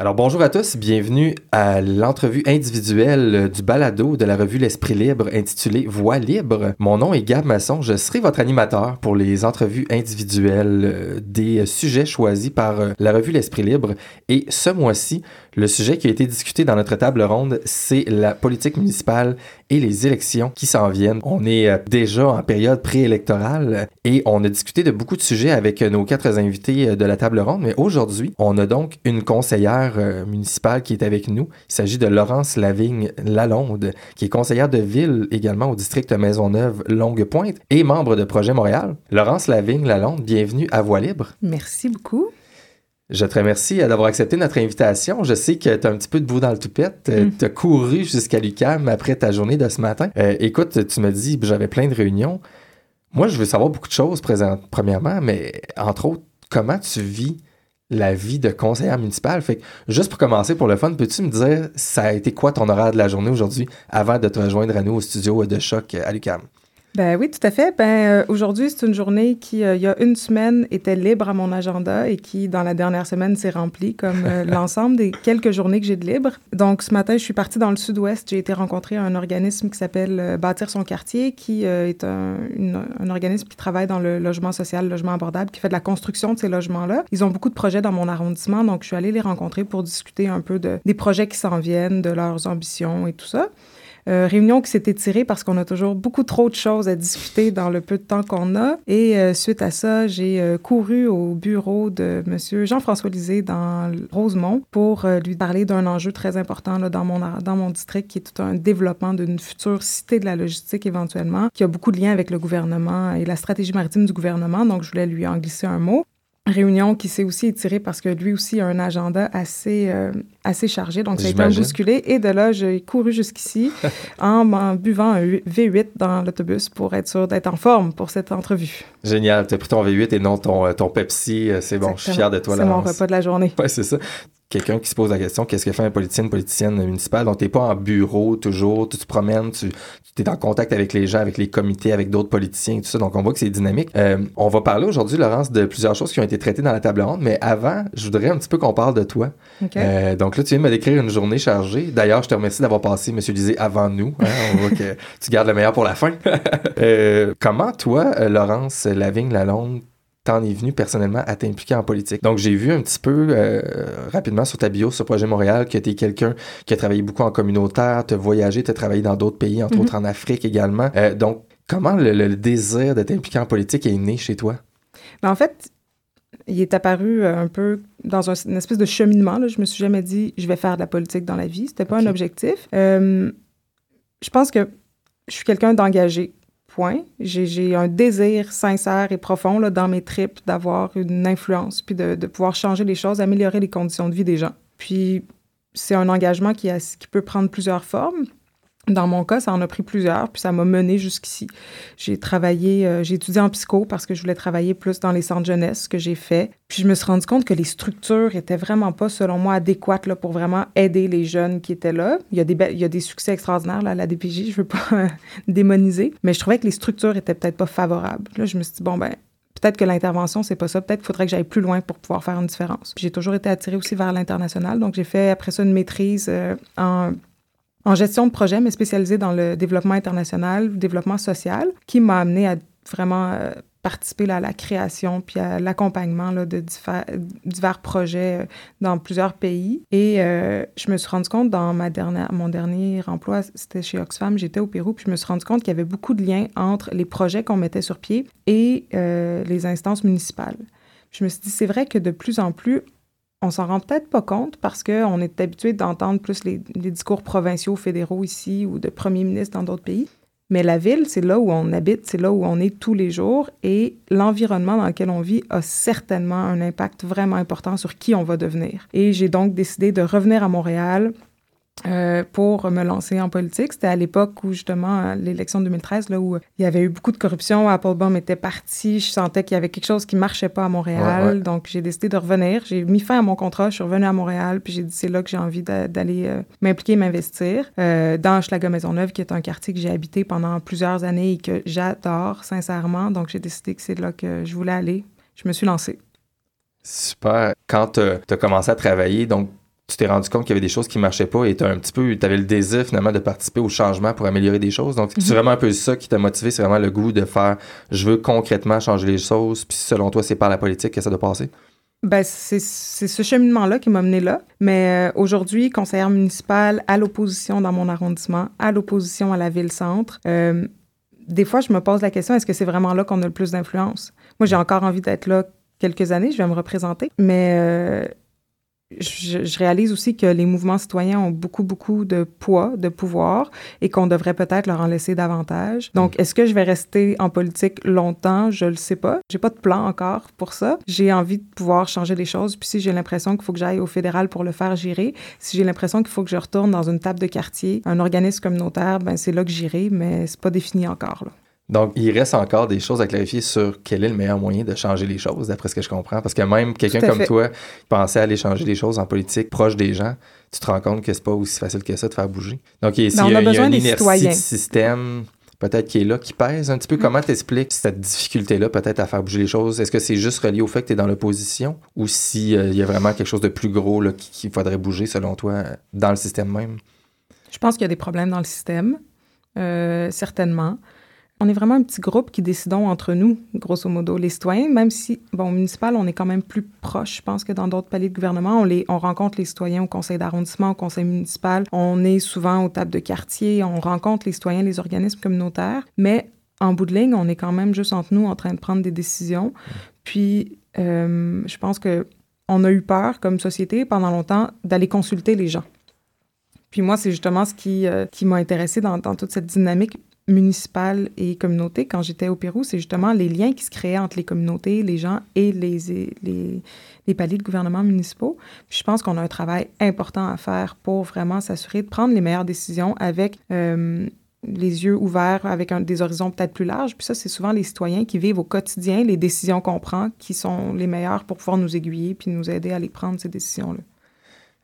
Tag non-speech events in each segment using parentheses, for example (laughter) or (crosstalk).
Alors bonjour à tous, bienvenue à l'entrevue individuelle du balado de la revue L'Esprit Libre intitulée Voix libre. Mon nom est Gab Masson, je serai votre animateur pour les entrevues individuelles euh, des sujets choisis par euh, la revue L'Esprit Libre. Et ce mois-ci, le sujet qui a été discuté dans notre table ronde, c'est la politique municipale et les élections qui s'en viennent. On est euh, déjà en période préélectorale et on a discuté de beaucoup de sujets avec nos quatre invités de la table ronde, mais aujourd'hui, on a donc une conseillère municipale qui est avec nous. Il s'agit de Laurence Lavigne Lalonde, qui est conseillère de ville également au district Maisonneuve Longue-Pointe et membre de Projet Montréal. Laurence Lavigne Lalonde, bienvenue à Voix libre. Merci beaucoup. Je te remercie d'avoir accepté notre invitation. Je sais que tu as un petit peu de bout dans le toupette. Mm. Tu as couru jusqu'à l'UCAM après ta journée de ce matin. Euh, écoute, tu me dis, j'avais plein de réunions. Moi, je veux savoir beaucoup de choses, présent, premièrement, mais entre autres, comment tu vis la vie de conseillère municipale? Fait que, juste pour commencer, pour le fun, peux-tu me dire, ça a été quoi ton horaire de la journée aujourd'hui avant de te rejoindre à nous au studio de choc à l'UCAM? Ben oui, tout à fait. Ben euh, aujourd'hui, c'est une journée qui, euh, il y a une semaine, était libre à mon agenda et qui, dans la dernière semaine, s'est remplie comme euh, (laughs) l'ensemble des quelques journées que j'ai de libre. Donc ce matin, je suis partie dans le sud-ouest. J'ai été rencontrer un organisme qui s'appelle Bâtir son quartier, qui est un, un, organisme qui travaille dans le logement social, le logement abordable, qui fait de la construction de ces logements-là. Ils ont beaucoup de projets dans mon arrondissement, donc je suis allée les rencontrer pour discuter un peu de, des projets qui s'en viennent, de leurs ambitions et tout ça. Euh, réunion qui s'est étirée parce qu'on a toujours beaucoup trop de choses à discuter dans le peu de temps qu'on a. Et euh, suite à ça, j'ai euh, couru au bureau de M. Jean-François Lisée dans Rosemont pour lui parler d'un enjeu très important là, dans, mon, dans mon district qui est tout un développement d'une future cité de la logistique éventuellement, qui a beaucoup de liens avec le gouvernement et la stratégie maritime du gouvernement. Donc, je voulais lui en glisser un mot réunion qui s'est aussi étirée parce que lui aussi a un agenda assez, euh, assez chargé. Donc, ça a été un bousculé. Et de là, j'ai couru jusqu'ici (laughs) en, buvant un V8 dans l'autobus pour être sûr d'être en forme pour cette entrevue. Génial. Tu as pris ton V8 et non ton, euh, ton Pepsi. Euh, c'est bon, je suis fier de toi. C'est mon repas de la journée. Oui, c'est ça quelqu'un qui se pose la question qu'est-ce que fait un politicien, une politicienne municipale? Donc, tu n'es pas en bureau toujours, tu te promènes, tu, tu es en contact avec les gens, avec les comités, avec d'autres politiciens et tout ça. Donc, on voit que c'est dynamique. Euh, on va parler aujourd'hui, Laurence, de plusieurs choses qui ont été traitées dans la table ronde, mais avant, je voudrais un petit peu qu'on parle de toi. Euh, donc là, tu viens de me décrire une journée chargée. D'ailleurs, je te remercie d'avoir passé, M. Lisée, avant nous. Hein. On voit que (laughs) tu gardes le meilleur pour la fin. (laughs) euh, comment, toi, Laurence Lavigne-Lalonde, t'en es venu personnellement à t'impliquer en politique. Donc, j'ai vu un petit peu euh, rapidement sur ta bio, sur Projet Montréal, que tu es quelqu'un qui a travaillé beaucoup en communautaire, tu as voyagé, tu as travaillé dans d'autres pays, entre mhm. autres en Afrique également. Euh, donc, comment le, désir de t'impliquer en politique est né chez toi? Ben, en fait, il est apparu euh, un peu dans une espèce de cheminement. Là. Je me suis jamais dit, je vais faire de la politique dans la vie. C'était pas un objectif. je pense que je suis quelqu'un d'engagé. J'ai un désir sincère et profond là, dans mes tripes d'avoir une influence, puis de, pouvoir changer les choses, améliorer les conditions de vie des gens. Puis c'est un engagement qui, qui peut prendre plusieurs formes. Dans mon cas, ça en a pris plusieurs, puis ça m'a mené jusqu'ici. J'ai travaillé, euh, j'ai étudié en psycho parce que je voulais travailler plus dans les centres jeunesse, ce que j'ai fait. Puis je me suis rendu compte que les structures étaient vraiment pas, selon moi, adéquates là, pour vraiment aider les jeunes qui étaient là. Il y a des, il y a des succès extraordinaires là, à la DPJ, je veux pas (laughs) démoniser, mais je trouvais que les structures étaient peut-être pas favorables. Là, je me suis dit, bon, ben, peut-être que l'intervention, c'est pas ça. Peut-être qu'il faudrait que j'aille plus loin pour pouvoir faire une différence. J'ai toujours été attirée aussi vers l'international. Donc, j'ai fait après ça une maîtrise euh, en en gestion de projet, mais spécialisée dans le développement international, le développement social, qui m'a amené à vraiment euh, participer à la création puis à l'accompagnement de divers, projets euh, dans plusieurs pays. Et euh, je me suis rendu compte dans ma dernière, mon dernier emploi, c'était chez Oxfam, j'étais au Pérou, puis je me suis rendu compte qu'il y avait beaucoup de liens entre les projets qu'on mettait sur pied et les instances municipales. Je me suis dit, c'est vrai que de plus en plus, on s'en rend peut-être pas compte parce qu'on est habitué d'entendre plus les, discours provinciaux, fédéraux ici ou de premiers ministres dans d'autres pays. Mais la ville, c'est là où on habite, c'est là où on est tous les jours et l'environnement dans lequel on vit a certainement un impact vraiment important sur qui on va devenir. Et j'ai donc décidé de revenir à Montréal euh, pour me lancer en politique. C'était à l'époque où, justement, l'élection de 2013, là, où il y avait eu beaucoup de corruption. Applebaum était parti. Je sentais qu'il y avait quelque chose qui marchait pas à Montréal. Donc, j'ai décidé de revenir. J'ai mis fin à mon contrat. Je suis revenue à Montréal. Puis, j'ai dit, c'est là que j'ai envie d'aller euh, m'impliquer, m'investir. Euh, dans Schlager-Maisonneuve, qui est un quartier que j'ai habité pendant plusieurs années et que j'adore, sincèrement. Donc, j'ai décidé que c'est là que je voulais aller. Je me suis lancée. Super. Quand tu as commencé à travailler, donc tu t'es rendu compte qu'il y avait des choses qui marchaient pas et tu un petit peu, tu avais le désir finalement de participer au changement pour améliorer des choses. Donc, c'est Mhm. vraiment un peu ça qui t'a motivé, c'est vraiment le goût de faire, je veux concrètement changer les choses, puis selon toi, c'est par la politique que ça doit passer? Ben, c'est c'est ce cheminement-là qui m'a mené là. Mais euh, aujourd'hui, conseillère municipale à l'opposition dans mon arrondissement, à l'opposition à la ville-centre, euh, des fois, je me pose la question, est-ce que c'est vraiment là qu'on a le plus d'influence? Moi, j'ai encore envie d'être là quelques années, je vais me représenter. Mais euh, je, je réalise aussi que les mouvements citoyens ont beaucoup, beaucoup de poids, de pouvoir, et qu'on devrait peut-être leur en laisser davantage. Donc, est-ce que je vais rester en politique longtemps? Je le sais pas. J'ai pas de plan encore pour ça. J'ai envie de pouvoir changer les choses. Puis si j'ai l'impression qu'il faut que j'aille au fédéral pour le faire, j'irai. Si j'ai l'impression qu'il faut que je retourne dans une table de quartier, un organisme communautaire, ben c'est là que j'irai, mais c'est pas défini encore. Là. Donc, il reste encore des choses à clarifier sur quel est le meilleur moyen de changer les choses, d'après ce que je comprends. Parce que même quelqu'un comme toi, qui pensait aller changer les choses en politique proche des gens, tu te rends compte que c'est pas aussi facile que ça de faire bouger. Donc, il y a, Ben, on a- il y a une inertie de système peut-être qui est là, qui pèse un petit peu. Mm. Comment t'expliques cette difficulté-là peut-être à faire bouger les choses? Est-ce que c'est juste relié au fait que tu es dans l'opposition? Ou s'il y a vraiment quelque chose de plus gros là, qui- qu'il faudrait bouger selon toi euh, dans le système même? Je pense qu'il y a des problèmes dans le système, euh, certainement. On est vraiment un petit groupe qui décidons entre nous, grosso modo, les citoyens, même si, bon, au municipal, on est quand même plus proche, je pense, que dans d'autres paliers de gouvernement. On, les, on rencontre les citoyens au conseil d'arrondissement, au conseil municipal. On est souvent aux tables de quartier, on rencontre les citoyens, les organismes communautaires. Mais en bout de ligne, on est quand même juste entre nous en train de prendre des décisions. Puis, euh, je pense que on a eu peur, comme société, pendant longtemps, d'aller consulter les gens. Puis moi, c'est justement ce qui, euh, qui m'a intéressé dans, dans toute cette dynamique municipale et communauté quand j'étais au Pérou, c'est justement les liens qui se créaient entre les communautés, les gens et les, les, les paliers de gouvernement municipaux. Je pense qu'on a un travail important à faire pour vraiment s'assurer de prendre les meilleures décisions avec euh, les yeux ouverts, avec des horizons peut-être plus larges. Puis ça, c'est souvent les citoyens qui vivent au quotidien les décisions qu'on prend qui sont les meilleures pour pouvoir nous aiguiller puis nous aider à les prendre, ces décisions-là.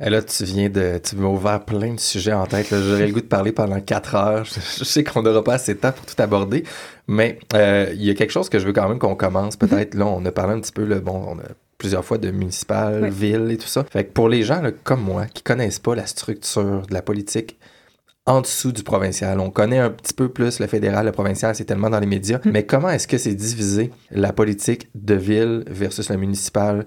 Et là, tu viens de. Tu m'as ouvert plein de sujets en tête. J'aurais le goût de parler pendant quatre heures. (laughs) Je, sais qu'on n'aura pas assez de temps pour tout aborder, mais euh, il y a quelque chose que je veux quand même qu'on commence. Peut-être, là, on a parlé un petit peu, là, bon, on a plusieurs fois de municipal, ville et tout ça. Fait que pour les gens là, comme moi qui connaissent pas la structure de la politique en dessous du provincial, on connaît un petit peu plus le fédéral, le provincial, c'est tellement dans les médias, Mm. mais comment est-ce que c'est divisé la politique de ville versus le municipal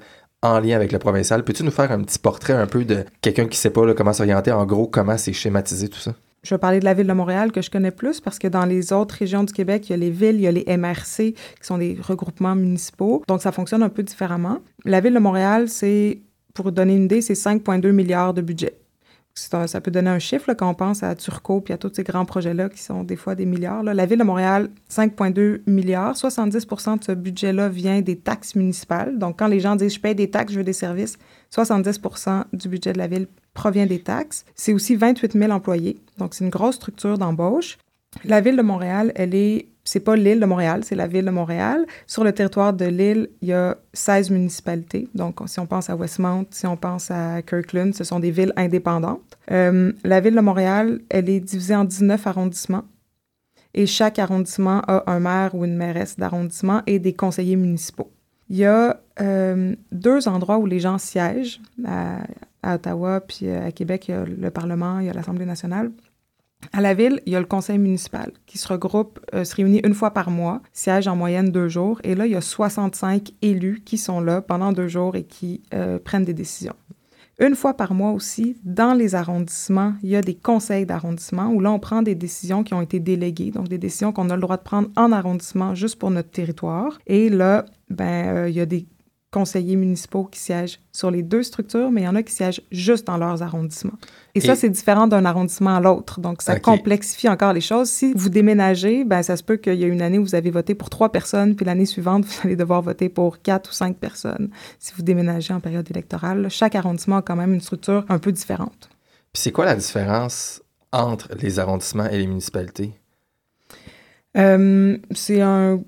en lien avec le provincial. Peux-tu nous faire un petit portrait un peu de quelqu'un qui sait pas comment s'orienter, en gros, comment c'est schématisé tout ça? Je vais parler de la ville de Montréal que je connais plus parce que dans les autres régions du Québec, il y a les villes, il y a les MRC qui sont des regroupements municipaux. Donc, ça fonctionne un peu différemment. La ville de Montréal, c'est, pour donner une idée, c'est 5,2 milliards de budget. Ça peut donner un chiffre quand on pense à Turcot puis à tous ces grands projets-là qui sont des fois des milliards. La ville de Montréal, 5,2 milliards. 70% de ce budget-là vient des taxes municipales. Donc, quand les gens disent « je paye des taxes, je veux des services », 70% du budget de la ville provient des taxes. C'est aussi 28 000 employés. Donc, c'est une grosse structure d'embauche. La ville de Montréal, elle est, c'est pas l'île de Montréal, c'est la ville de Montréal. Sur le territoire de l'île, il y a 16 municipalités. Donc, si on pense à Westmount, si on pense à Kirkland, ce sont des villes indépendantes. Euh, la ville de Montréal, elle est divisée en 19 arrondissements. Et chaque arrondissement a un maire ou une mairesse d'arrondissement et des conseillers municipaux. Il y a euh, deux endroits où les gens siègent. À, à Ottawa, puis euh, à Québec, il y a le Parlement, il y a l'Assemblée nationale. À la ville, il y a le conseil municipal qui se regroupe, euh, se réunit une fois par mois, siège en moyenne deux jours. Et là, il y a 65 élus qui sont là pendant deux jours et qui euh, prennent des décisions. Une fois par mois aussi, dans les arrondissements, il y a des conseils d'arrondissement où là, on prend des décisions qui ont été déléguées, donc des décisions qu'on a le droit de prendre en arrondissement juste pour notre territoire. Et là, ben, euh, il y a des conseillers municipaux qui siègent sur les deux structures, mais il y en a qui siègent juste dans leurs arrondissements. Et, Et- ça, c'est différent d'un arrondissement à l'autre. Donc, ça complexifie encore les choses. Si vous déménagez, ben, ça se peut qu'il y a une année où vous avez voté pour trois personnes, puis l'année suivante, (laughs) vous allez devoir voter pour quatre ou cinq personnes. Si vous déménagez en période électorale, là, chaque arrondissement a quand même une structure un peu différente. Puis c'est quoi la différence entre les arrondissements et les municipalités? Euh, c'est un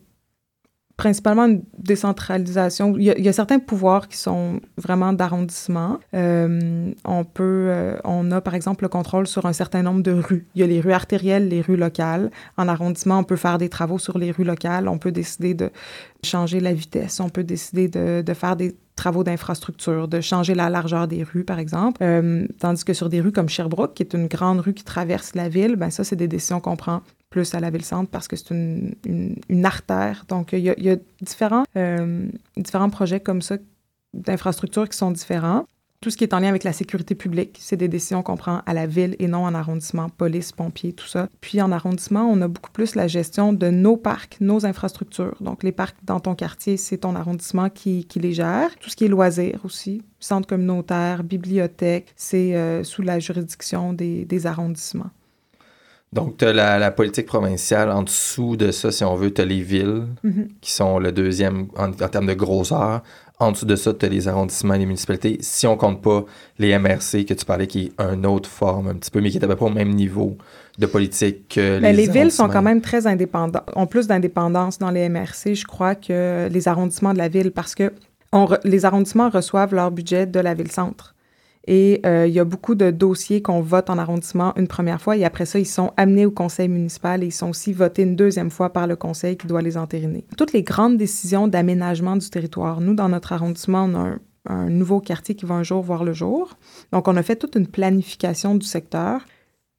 principalement une décentralisation. Il y, a, certains pouvoirs qui sont vraiment d'arrondissement. Euh, on peut, euh, on a par exemple le contrôle sur un certain nombre de rues. Il y a les rues artérielles, les rues locales. En arrondissement, on peut faire des travaux sur les rues locales. On peut décider de changer la vitesse. On peut décider de, de faire des travaux d'infrastructure, de changer la largeur des rues, par exemple. Euh, tandis que sur des rues comme Sherbrooke, qui est une grande rue qui traverse la ville, ben ça, c'est des décisions qu'on prend plus à la ville-centre parce que c'est une, une, artère. Donc, il y a, différents, euh, différents projets comme ça d'infrastructures qui sont différents. Tout ce qui est en lien avec la sécurité publique, c'est des décisions qu'on prend à la ville et non en arrondissement, police, pompiers, tout ça. Puis en arrondissement, on a beaucoup plus la gestion de nos parcs, nos infrastructures. Donc les parcs dans ton quartier, c'est ton arrondissement qui, qui, les gère. Tout ce qui est loisirs aussi, centre communautaire, bibliothèque, c'est euh, sous la juridiction des, des arrondissements. Donc, tu as la, politique provinciale. En dessous de ça, si on veut, tu as les villes, mm-hmm. qui sont le deuxième en, en, termes de grosseur. En dessous de ça, tu as les arrondissements et les municipalités. Si on compte pas les MRC que tu parlais, qui est une autre forme un petit peu, mais qui est à peu près au même niveau de politique que mais les, les villes sont quand même très indépendantes, ont plus d'indépendance dans les MRC, je crois, que les arrondissements de la ville, parce que on les arrondissements reçoivent leur budget de la ville-centre. Et euh, il y a beaucoup de dossiers qu'on vote en arrondissement une première fois et après ça, ils sont amenés au conseil municipal et ils sont aussi votés une deuxième fois par le conseil qui doit les entériner. Toutes les grandes décisions d'aménagement du territoire, nous, dans notre arrondissement, on a un, un nouveau quartier qui va un jour voir le jour. Donc, on a fait toute une planification du secteur.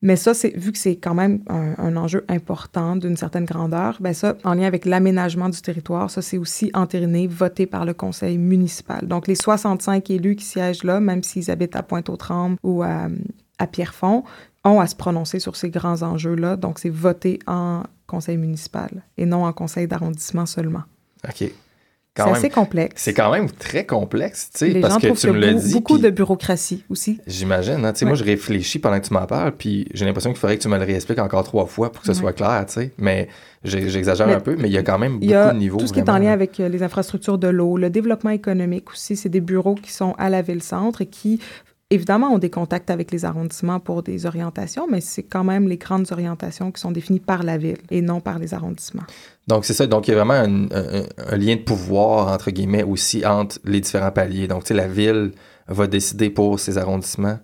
Mais ça, c'est vu que c'est quand même un, enjeu important d'une certaine grandeur, ben ça, en lien avec l'aménagement du territoire, ça, c'est aussi entériné, voté par le conseil municipal. Donc, les 65 élus qui siègent là, même s'ils habitent à Pointe-aux-Trembles ou à, à Pierrefonds, ont à se prononcer sur ces grands enjeux-là. Donc, c'est voté en conseil municipal et non en conseil d'arrondissement seulement. OK. C'est assez complexe. C'est quand même très complexe, tu sais, parce que tu me l'as dit. beaucoup de bureaucratie aussi. J'imagine, hein, tu sais, moi je réfléchis pendant que tu m'en parles, puis j'ai l'impression qu'il faudrait que tu me le réexpliques encore trois fois pour que ce soit clair, tu sais. Mais j'exagère un peu, mais il y a quand même beaucoup de niveaux. Tout ce qui est en lien avec euh, les infrastructures de l'eau, le développement économique aussi, c'est des bureaux qui sont à la ville-centre et qui Évidemment, on des contacts avec les arrondissements pour des orientations, mais c'est quand même les grandes orientations qui sont définies par la ville et non par les arrondissements. Donc, c'est ça. Donc, il y a vraiment un, lien de pouvoir, entre guillemets, aussi entre les différents paliers. Donc, tu sais, la ville va décider pour ses arrondissements.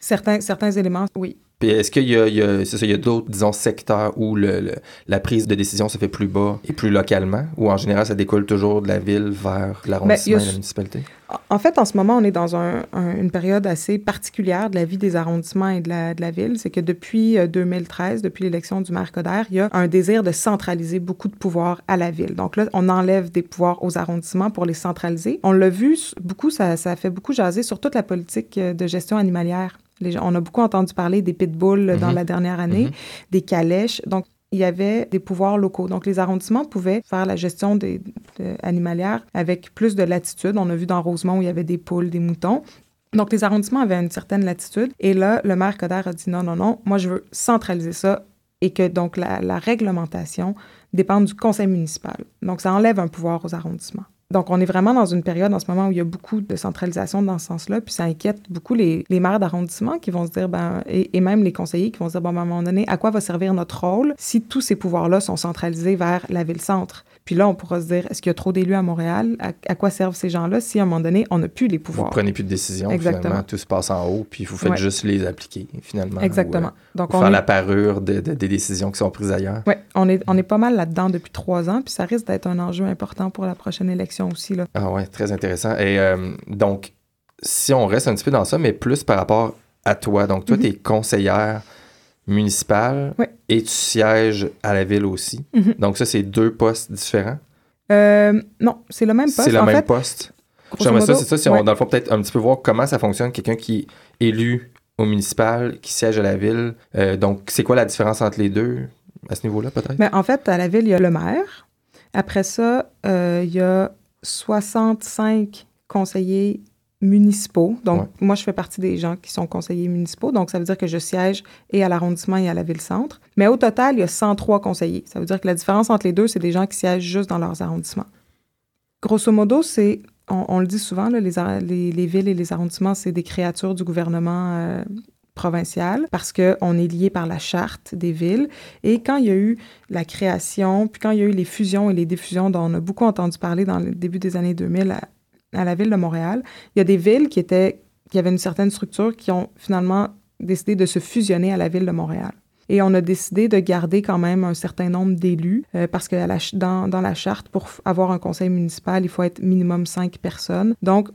Certains, certains éléments, oui. Puis est-ce qu'il y a, il y a d'autres, disons, secteurs où le, la prise de décision se fait plus bas et plus localement, ou en général, ça découle toujours de la ville vers l'arrondissement et la municipalité? En fait, en ce moment, on est dans un, une période assez particulière de la vie des arrondissements et de la, de la ville. C'est que depuis 2013, euh, depuis l'élection du maire Coder, il y a un désir de centraliser beaucoup de pouvoirs à la ville. Donc là, on enlève des pouvoirs aux arrondissements pour les centraliser. On l'a vu beaucoup, ça, ça fait beaucoup jaser sur toute la politique euh, de gestion animalière on a beaucoup entendu parler des pitbulls dans mhm. la dernière année, mhm. des calèches. Donc, il y avait des pouvoirs locaux. Donc, les arrondissements pouvaient faire la gestion des, animalières avec plus de latitude. On a vu dans Rosemont où il y avait des poules, des moutons. Donc, les arrondissements avaient une certaine latitude. Et là, le maire Coder a dit non, non, non, moi, je veux centraliser ça et que donc la, la réglementation dépende du conseil municipal. Donc, ça enlève un pouvoir aux arrondissements. Donc, on est vraiment dans une période en ce moment où il y a beaucoup de centralisation dans ce sens-là, puis ça inquiète beaucoup les, maires d'arrondissement qui vont se dire, ben, et, même les conseillers qui vont se dire, bon, ben, à un moment donné, à quoi va servir notre rôle si tous ces pouvoirs-là sont centralisés vers la ville-centre? Puis là, on pourra se dire, est-ce qu'il y a trop d'élus à Montréal? À, quoi servent ces gens-là si à un moment donné, on n'a plus les pouvoirs? Vous prenez plus de décisions, Exactement. finalement, tout se passe en haut, puis vous faites juste les appliquer, finalement. Exactement. Euh, Donc, on faire la parure des décisions qui sont prises ailleurs. Oui, on est, on est pas mal là-dedans depuis trois ans, puis ça risque d'être un enjeu important pour la prochaine élection aussi. Là. Ah ouais, très intéressant. Et euh, donc, si on reste un petit peu dans ça, mais plus par rapport à toi, donc toi, mm-hmm. tu es conseillère municipal et tu sièges à la ville aussi. Mhm. Donc ça, c'est deux postes différents? Euh, non, c'est le même poste. C'est le même poste. J'aimerais ça, c'est ça, si on, dans le fond, peut-être un petit peu voir comment ça fonctionne, quelqu'un qui est élu au municipal, qui siège à la ville. Euh, donc, c'est quoi la différence entre les deux à ce niveau-là, peut-être? Mais ben, en fait, à la ville, il y a le maire. Après ça, euh, il y a 65 conseillers municipaux. Donc, moi, je fais partie des gens qui sont conseillers municipaux. Donc, ça veut dire que je siège et à l'arrondissement et à la ville-centre. Mais au total, il y a 103 conseillers. Ça veut dire que la différence entre les deux, c'est des gens qui siègent juste dans leurs arrondissements. Grosso modo, c'est, on, le dit souvent, là, les, les, villes et les arrondissements, c'est des créatures du gouvernement euh, provincial parce qu'on est lié par la charte des villes. Et quand il y a eu la création, puis quand il y a eu les fusions et les diffusions dont on a beaucoup entendu parler dans le début des années 2000 à, la ville de Montréal. Il y a des villes qui étaient qui avaient une certaine structure qui ont finalement décidé de se fusionner à la ville de Montréal. Et on a décidé de garder quand même un certain nombre d'élus euh, parce que dans, dans la charte, pour avoir un conseil municipal, il faut être minimum cinq personnes. Donc,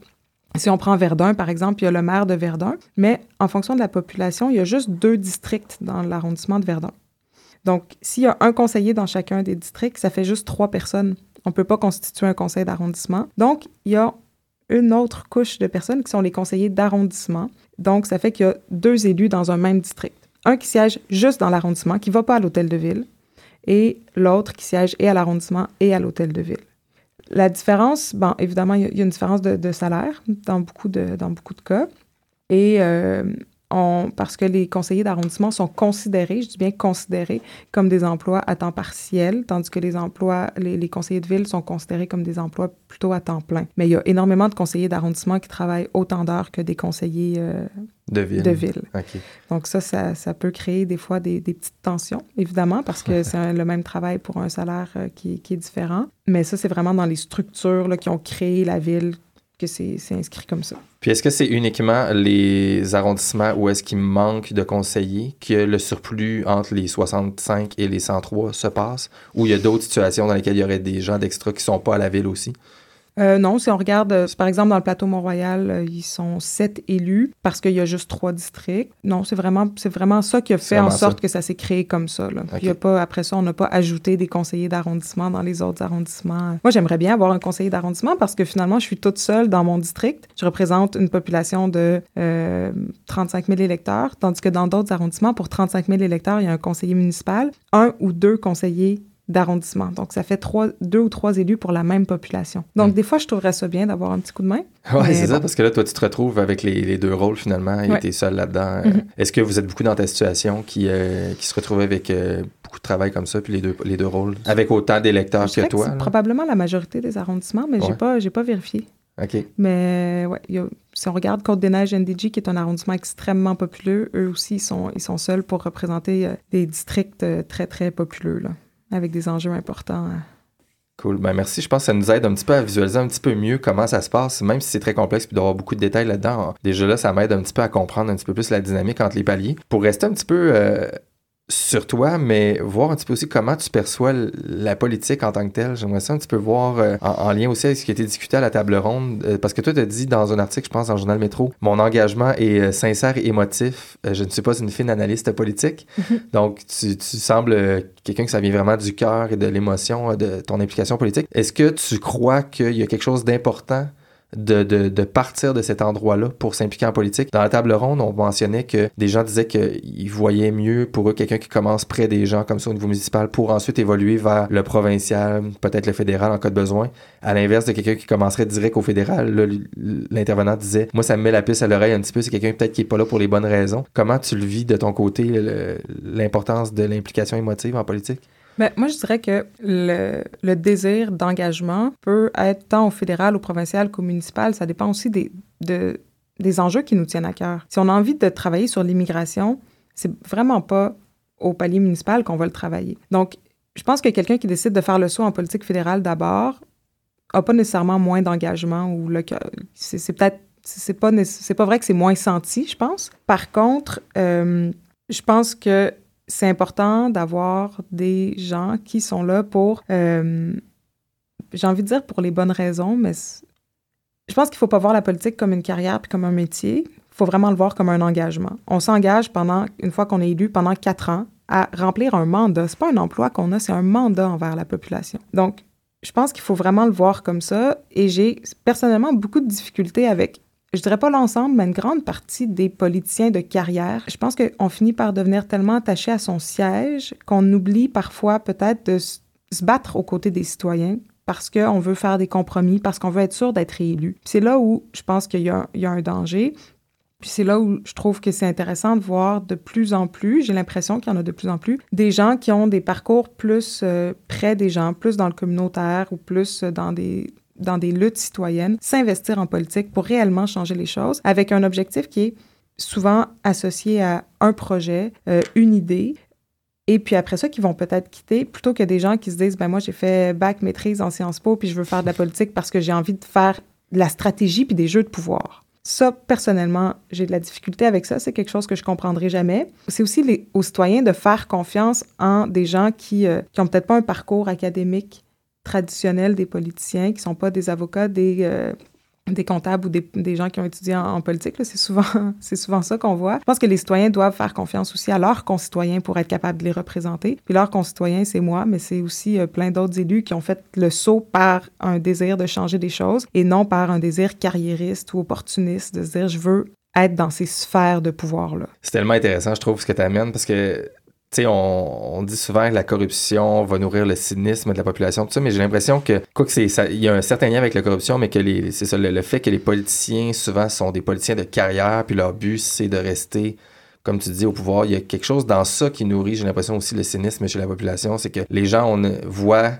si on prend Verdun, par exemple, il y a le maire de Verdun, mais en fonction de la population, il y a juste deux districts dans l'arrondissement de Verdun. Donc, s'il y a un conseiller dans chacun des districts, ça fait juste trois personnes. On ne peut pas constituer un conseil d'arrondissement. Donc, il y a une autre couche de personnes qui sont les conseillers d'arrondissement. Donc, ça fait qu'il y a deux élus dans un même district. Un qui siège juste dans l'arrondissement, qui ne va pas à l'hôtel de ville, et l'autre qui siège et à l'arrondissement et à l'hôtel de ville. La différence, bon, évidemment, il y, a une différence de, salaire dans beaucoup de, dans beaucoup de cas. Et euh, parce que les conseillers d'arrondissement sont considérés, je dis bien considérés, comme des emplois à temps partiel, tandis que les emplois, les, conseillers de ville sont considérés comme des emplois plutôt à temps plein. Mais il y a énormément de conseillers d'arrondissement qui travaillent autant d'heures que des conseillers euh, de ville. De ville. Donc ça, ça, peut créer des fois des, petites tensions, évidemment, parce que (laughs) c'est le même travail pour un salaire euh, qui, qui, est différent. Mais ça, c'est vraiment dans les structures là, qui ont créé la ville que c'est inscrit comme ça. Puis est-ce que c'est uniquement les arrondissements où est-ce qu'il manque de conseillers que le surplus entre les 65 et les 103 se passe, ou il y a d'autres situations dans lesquelles il y aurait des gens d'extra qui ne sont pas à la ville aussi? Euh, non, si on regarde, euh, par exemple, dans le plateau Mont-Royal, euh, ils sont sept élus parce qu'il y a juste trois districts. Non, c'est vraiment, c'est vraiment ça qui a fait en sorte que ça s'est créé comme ça. Il y a pas, après ça, on n'a pas ajouté des conseillers d'arrondissement dans les autres arrondissements. Moi, j'aimerais bien avoir un conseiller d'arrondissement parce que finalement, je suis toute seule dans mon district. Je représente une population de 35 000 électeurs, tandis que dans d'autres arrondissements, pour 35 000 électeurs, il y a un conseiller municipal, un ou deux conseillers d'arrondissement. Donc, ça fait trois, deux ou trois élus pour la même population. Donc, hmm. des fois, je trouverais ça bien d'avoir un petit coup de main. Oui, c'est ça, parce que là, toi, tu te retrouves avec les, deux rôles finalement et tu es seul là-dedans. Mhm. Est-ce que vous êtes beaucoup dans ta situation qui, euh, qui se retrouve avec euh, beaucoup de travail comme ça, puis les deux, les deux rôles, avec autant d'électeurs que toi? Probablement la majorité des arrondissements, mais je j'ai pas, pas vérifié. OK. Mais ouais, si on regarde Côte-des-Neiges NDG, qui est un arrondissement extrêmement populeux, eux aussi, ils sont, ils sont seuls pour représenter euh, des districts très, très populeux. Là avec des enjeux importants. Hein. Cool. Ben merci. Je pense que ça nous aide un petit peu à visualiser un petit peu mieux comment ça se passe, même si c'est très complexe puis d'avoir beaucoup de détails là-dedans. Déjà là, ça m'aide un petit peu à comprendre un petit peu plus la dynamique entre les paliers. Pour rester un petit peu euh, sur toi, mais voir un petit peu aussi comment tu perçois la politique en tant que telle. J'aimerais ça un petit peu voir euh, en, lien aussi avec ce qui a été discuté à la table ronde, euh, parce que toi, tu as dit dans un article, je pense, dans le journal Métro, mon engagement est euh, sincère et émotif. je ne suis pas une fine analyste politique. (laughs) Donc, tu, tu sembles quelqu'un que ça vient vraiment du cœur et de l'émotion de ton implication politique. Est-ce que tu crois qu'il y a quelque chose d'important de, de, partir de cet endroit-là pour s'impliquer en politique. Dans la table ronde, on mentionnait que des gens disaient qu'ils voyaient mieux pour eux quelqu'un qui commence près des gens comme ça au niveau municipal pour ensuite évoluer vers le provincial, peut-être le fédéral en cas de besoin. À l'inverse de quelqu'un qui commencerait direct au fédéral, l'intervenant disait Moi, ça me met la puce à l'oreille un petit peu, c'est quelqu'un peut-être qui est pas là pour les bonnes raisons. Comment tu le vis de ton côté, l'importance de l'implication émotive en politique? Mais moi, je dirais que le, désir d'engagement peut être tant au fédéral, au provincial qu'au municipal. Ça dépend aussi des, de, des enjeux qui nous tiennent à cœur. Si on a envie de travailler sur l'immigration, c'est vraiment pas au palier municipal qu'on va le travailler. Donc, je pense que quelqu'un qui décide de faire le saut en politique fédérale d'abord n'a pas nécessairement moins d'engagement ou le c'est peut-être c'est pas c'est pas vrai que c'est moins senti, je pense. Par contre, euh, je pense que c'est important d'avoir des gens qui sont là pour, euh, j'ai envie de dire pour les bonnes raisons, mais je pense qu'il ne faut pas voir la politique comme une carrière puis comme un métier. Il faut vraiment le voir comme un engagement. On s'engage pendant, une fois qu'on est élu, pendant quatre ans à remplir un mandat. C'est pas un emploi qu'on a, c'est un mandat envers la population. Donc, je pense qu'il faut vraiment le voir comme ça. Et j'ai personnellement beaucoup de difficultés avec je dirais pas l'ensemble, mais une grande partie des politiciens de carrière, je pense qu'on finit par devenir tellement attaché à son siège qu'on oublie parfois peut-être de se battre aux côtés des citoyens parce qu'on veut faire des compromis, parce qu'on veut être sûr d'être élu. C'est là où je pense qu'il y, a un danger. Puis c'est là où je trouve que c'est intéressant de voir de plus en plus, j'ai l'impression qu'il y en a de plus en plus, des gens qui ont des parcours plus euh, près des gens, plus dans le communautaire ou plus dans des, dans des luttes citoyennes, s'investir en politique pour réellement changer les choses avec un objectif qui est souvent associé à un projet, euh, une idée, et puis après ça, qui vont peut-être quitter, plutôt que des gens qui se disent, ben moi j'ai fait bac maîtrise en Sciences Po, puis je veux faire de la politique parce que j'ai envie de faire de la stratégie puis des jeux de pouvoir. Ça, personnellement, j'ai de la difficulté avec ça. C'est quelque chose que je comprendrai jamais. C'est aussi aux citoyens de faire confiance en des gens qui n'ont qui peut-être pas un parcours académique traditionnel des politiciens, qui sont pas des avocats, des, euh, des comptables ou des, des, gens qui ont étudié en, politique. C'est souvent, (laughs) souvent ça qu'on voit. Je pense que les citoyens doivent faire confiance aussi à leurs concitoyens pour être capables de les représenter. Puis leurs concitoyens, c'est moi, mais c'est aussi euh, plein d'autres élus qui ont fait le saut par un désir de changer des choses et non par un désir carriériste ou opportuniste de se dire je veux être dans ces sphères de pouvoir-là. C'est tellement intéressant, je trouve, ce que tu amènes, parce que tu sais, on, on, dit souvent que la corruption va nourrir le cynisme de la population, tout ça, mais j'ai l'impression que, quoi que c'est, il y a un certain lien avec la corruption, mais que c'est ça, le, fait que les politiciens, souvent, sont des politiciens de carrière, puis leur but, c'est de rester, comme tu dis, au pouvoir. Il y a quelque chose dans ça qui nourrit, j'ai l'impression aussi, le cynisme chez la population, c'est que les gens, on voit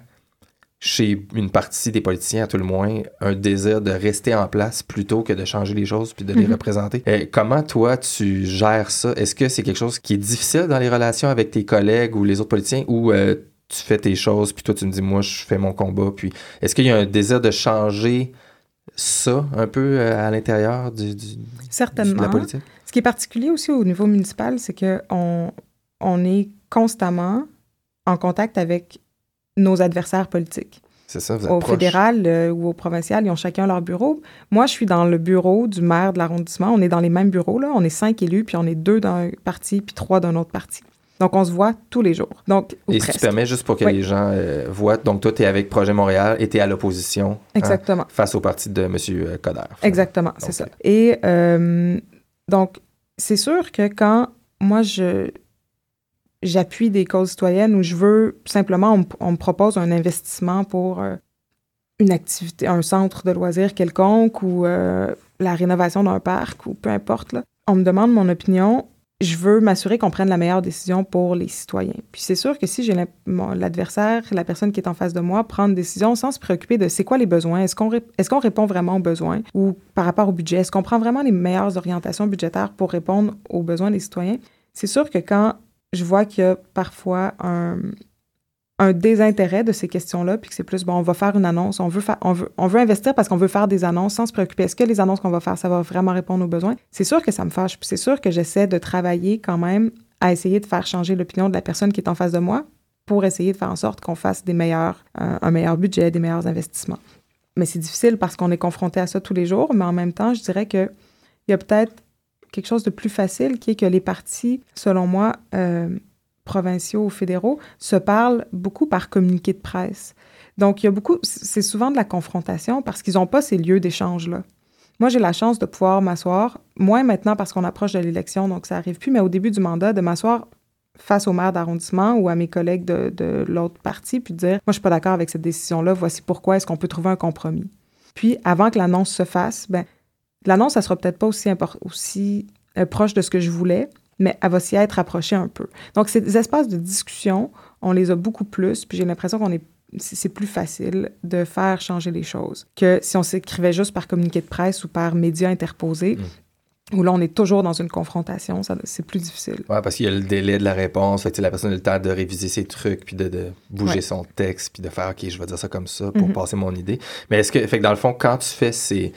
chez une partie des politiciens, à tout le moins, un désir de rester en place plutôt que de changer les choses puis de les mhm. représenter. Et comment toi, tu gères ça? Est-ce que c'est quelque chose qui est difficile dans les relations avec tes collègues ou les autres politiciens ou euh, tu fais tes choses puis toi, tu me dis, moi, je fais mon combat? Puis est-ce qu'il y a un désir de changer ça un peu euh, à l'intérieur du, du, Certainement. de la politique? Ce qui est particulier aussi au niveau municipal, c'est qu'on on est constamment en contact avec nos adversaires politiques. C'est ça, vous êtes Au fédéral euh, ou au provincial, ils ont chacun leur bureau. Moi, je suis dans le bureau du maire de l'arrondissement. On est dans les mêmes bureaux, là. On est cinq élus, puis on est deux d'un parti, puis trois d'un autre parti. Donc, on se voit tous les jours. Donc, et si tu permets, juste pour que les gens euh, voient, donc toi, tu es avec Projet Montréal et tu es à l'opposition. Hein, Exactement. face au parti de M. Coder. Exactement, c'est ça. Et euh, donc, c'est sûr que quand moi, je, j'appuie des causes citoyennes ou je veux simplement, on, me propose un investissement pour euh, une activité, un centre de loisirs quelconque ou euh, la rénovation d'un parc ou peu importe. Là. On me demande mon opinion. Je veux m'assurer qu'on prenne la meilleure décision pour les citoyens. Puis c'est sûr que si j'ai l'adversaire, la personne qui est en face de moi, prendre une décision sans se préoccuper de c'est quoi les besoins, est-ce qu'on est qu'on répond vraiment aux besoins ou par rapport au budget, est-ce qu'on prend vraiment les meilleures orientations budgétaires pour répondre aux besoins des citoyens, c'est sûr que quand je vois qu'il y a parfois un, désintérêt de ces questions-là, puis que c'est plus, bon, on va faire une annonce, on veut, on investir parce qu'on veut faire des annonces sans se préoccuper. Est-ce que les annonces qu'on va faire, ça va vraiment répondre aux besoins? C'est sûr que ça me fâche, puis c'est sûr que j'essaie de travailler quand même à essayer de faire changer l'opinion de la personne qui est en face de moi pour essayer de faire en sorte qu'on fasse des meilleurs, un meilleur budget, des meilleurs investissements. Mais c'est difficile parce qu'on est confronté à ça tous les jours, mais en même temps, je dirais qu'il y a peut-être quelque chose de plus facile, qui est que les partis, selon moi, euh, provinciaux ou fédéraux, se parlent beaucoup par communiqué de presse. Donc, il y a beaucoup, c'est souvent de la confrontation parce qu'ils n'ont pas ces lieux d'échange-là. Moi, j'ai la chance de pouvoir m'asseoir, moins maintenant parce qu'on approche de l'élection, donc ça arrive plus, mais au début du mandat, de m'asseoir face au maire d'arrondissement ou à mes collègues de, de l'autre parti, puis de dire, moi, je suis pas d'accord avec cette décision-là, voici pourquoi, est-ce qu'on peut trouver un compromis? Puis, avant que l'annonce se fasse, ben, L'annonce, ça sera peut-être pas aussi, aussi euh, proche de ce que je voulais, mais elle va s'y être approchée un peu. Donc, ces espaces de discussion, on les a beaucoup plus, puis j'ai l'impression qu'on est c'est plus facile de faire changer les choses que si on s'écrivait juste par communiqué de presse ou par médias interposés. Mm. Où là, on est toujours dans une confrontation, c'est plus difficile. Oui, parce qu'il y a le délai de la réponse, fait que la personne a le temps de réviser ses trucs, puis de, bouger son texte, puis de faire, OK, je vais dire ça comme ça pour mm-hmm. passer mon idée. Mais est-ce que, fait que dans le fond, quand tu fais ces,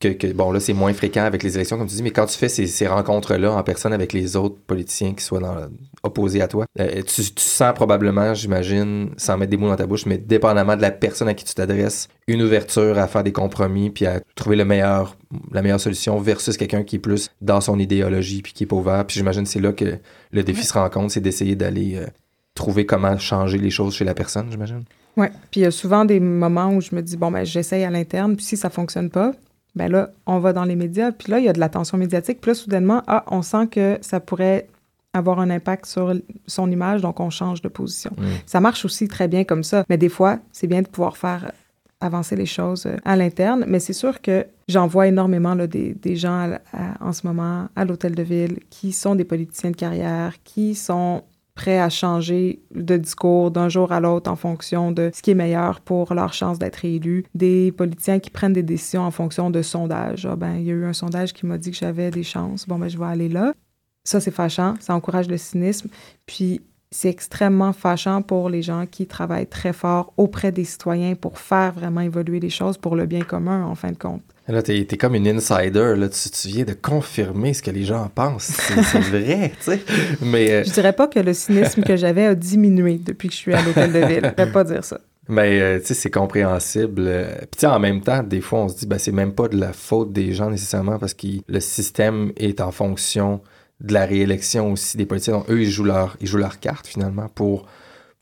que, bon, là, c'est moins fréquent avec les élections, comme tu dis, mais quand tu fais ces, rencontres-là en personne avec les autres politiciens qui soient dans, opposés à toi, euh, tu, sens probablement, j'imagine, sans mettre des mots dans ta bouche, mais dépendamment de la personne à qui tu t'adresses, une ouverture à faire des compromis puis à trouver le meilleur, la meilleure solution versus quelqu'un qui est plus dans son idéologie puis qui est pas ouvert. Puis j'imagine c'est là que le défi se rencontre, c'est d'essayer d'aller euh, trouver comment changer les choses chez la personne, j'imagine. Oui. Puis il y a souvent des moments où je me dis, bon, ben, j'essaye à l'interne, puis si ça fonctionne pas, ben là, on va dans les médias, puis là, il y a de l'attention médiatique, puis là, soudainement, ah, on sent que ça pourrait avoir un impact sur son image, donc on change de position. Ça marche aussi très bien comme ça, mais des fois, c'est bien de pouvoir faire avancer les choses euh, à l'interne, mais c'est sûr que j'en vois énormément là, des, des gens en ce moment à l'hôtel de ville qui sont des politiciens de carrière, qui sont prêts à changer de discours d'un jour à l'autre en fonction de ce qui est meilleur pour leur chance d'être élu. Des politiciens qui prennent des décisions en fonction de sondages. Ah, ben, il y a eu un sondage qui m'a dit que j'avais des chances. Bon, ben, je vais aller là. Ça, c'est fâchant. Ça encourage le cynisme. Puis, c'est extrêmement fâchant pour les gens qui travaillent très fort auprès des citoyens pour faire vraiment évoluer les choses pour le bien commun, en fin de compte. Là, t'es es comme une insider, là. Tu, tu, viens de confirmer ce que les gens pensent. C'est (laughs) vrai, tu sais. Mais... Euh, je dirais pas que le cynisme que j'avais a diminué depuis que je suis à l'hôtel de ville. Je vais pas dire ça. Mais, euh, tu sais, c'est compréhensible. Euh, puis, en même temps, des fois, on se dit, ben, c'est même pas de la faute des gens nécessairement parce que le système est en fonction de la réélection aussi des politiciens. Donc, eux, ils jouent leur, ils jouent leur carte, finalement, pour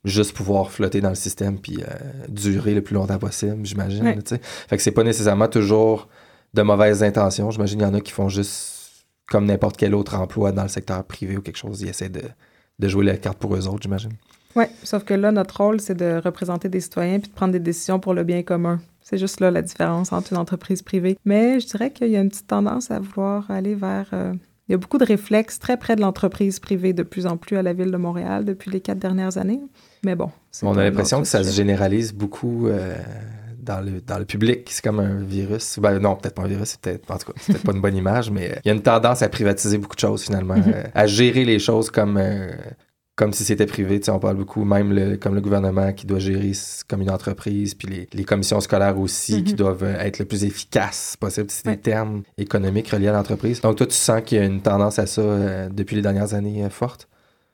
juste pouvoir flotter dans le système puis euh, durer le plus longtemps possible, j'imagine. Fait que c'est pas nécessairement toujours de mauvaises intentions. J'imagine qu'il y en a qui font juste comme n'importe quel autre emploi dans le secteur privé ou quelque chose. Ils essaient de, de jouer la carte pour eux autres, j'imagine. Oui, sauf que là, notre rôle, c'est de représenter des citoyens puis de prendre des décisions pour le bien commun. C'est juste là la différence entre une entreprise privée. Mais je dirais qu'il y a une petite tendance à vouloir aller vers... Euh, il y a beaucoup de réflexes très près de l'entreprise privée de plus en plus à la ville de Montréal depuis les quatre dernières années. Mais bon. On a l'impression que ça se généralise beaucoup euh, dans, le, dans le public. C'est comme un virus. Ben, non, peut-être pas un virus, c'est peut-être, en tout cas, peut-être pas une bonne image, mais euh, il y a une tendance à privatiser beaucoup de choses finalement, mm-hmm. euh, à gérer les choses comme, comme si c'était privé. Tu sais, on parle beaucoup, même le, comme le gouvernement qui doit gérer comme une entreprise, puis les, les commissions scolaires aussi qui mm-hmm. doivent être le plus efficaces possible. C'est des termes économiques reliés à l'entreprise. Donc toi, tu sens qu'il y a une tendance à ça depuis les dernières années forte?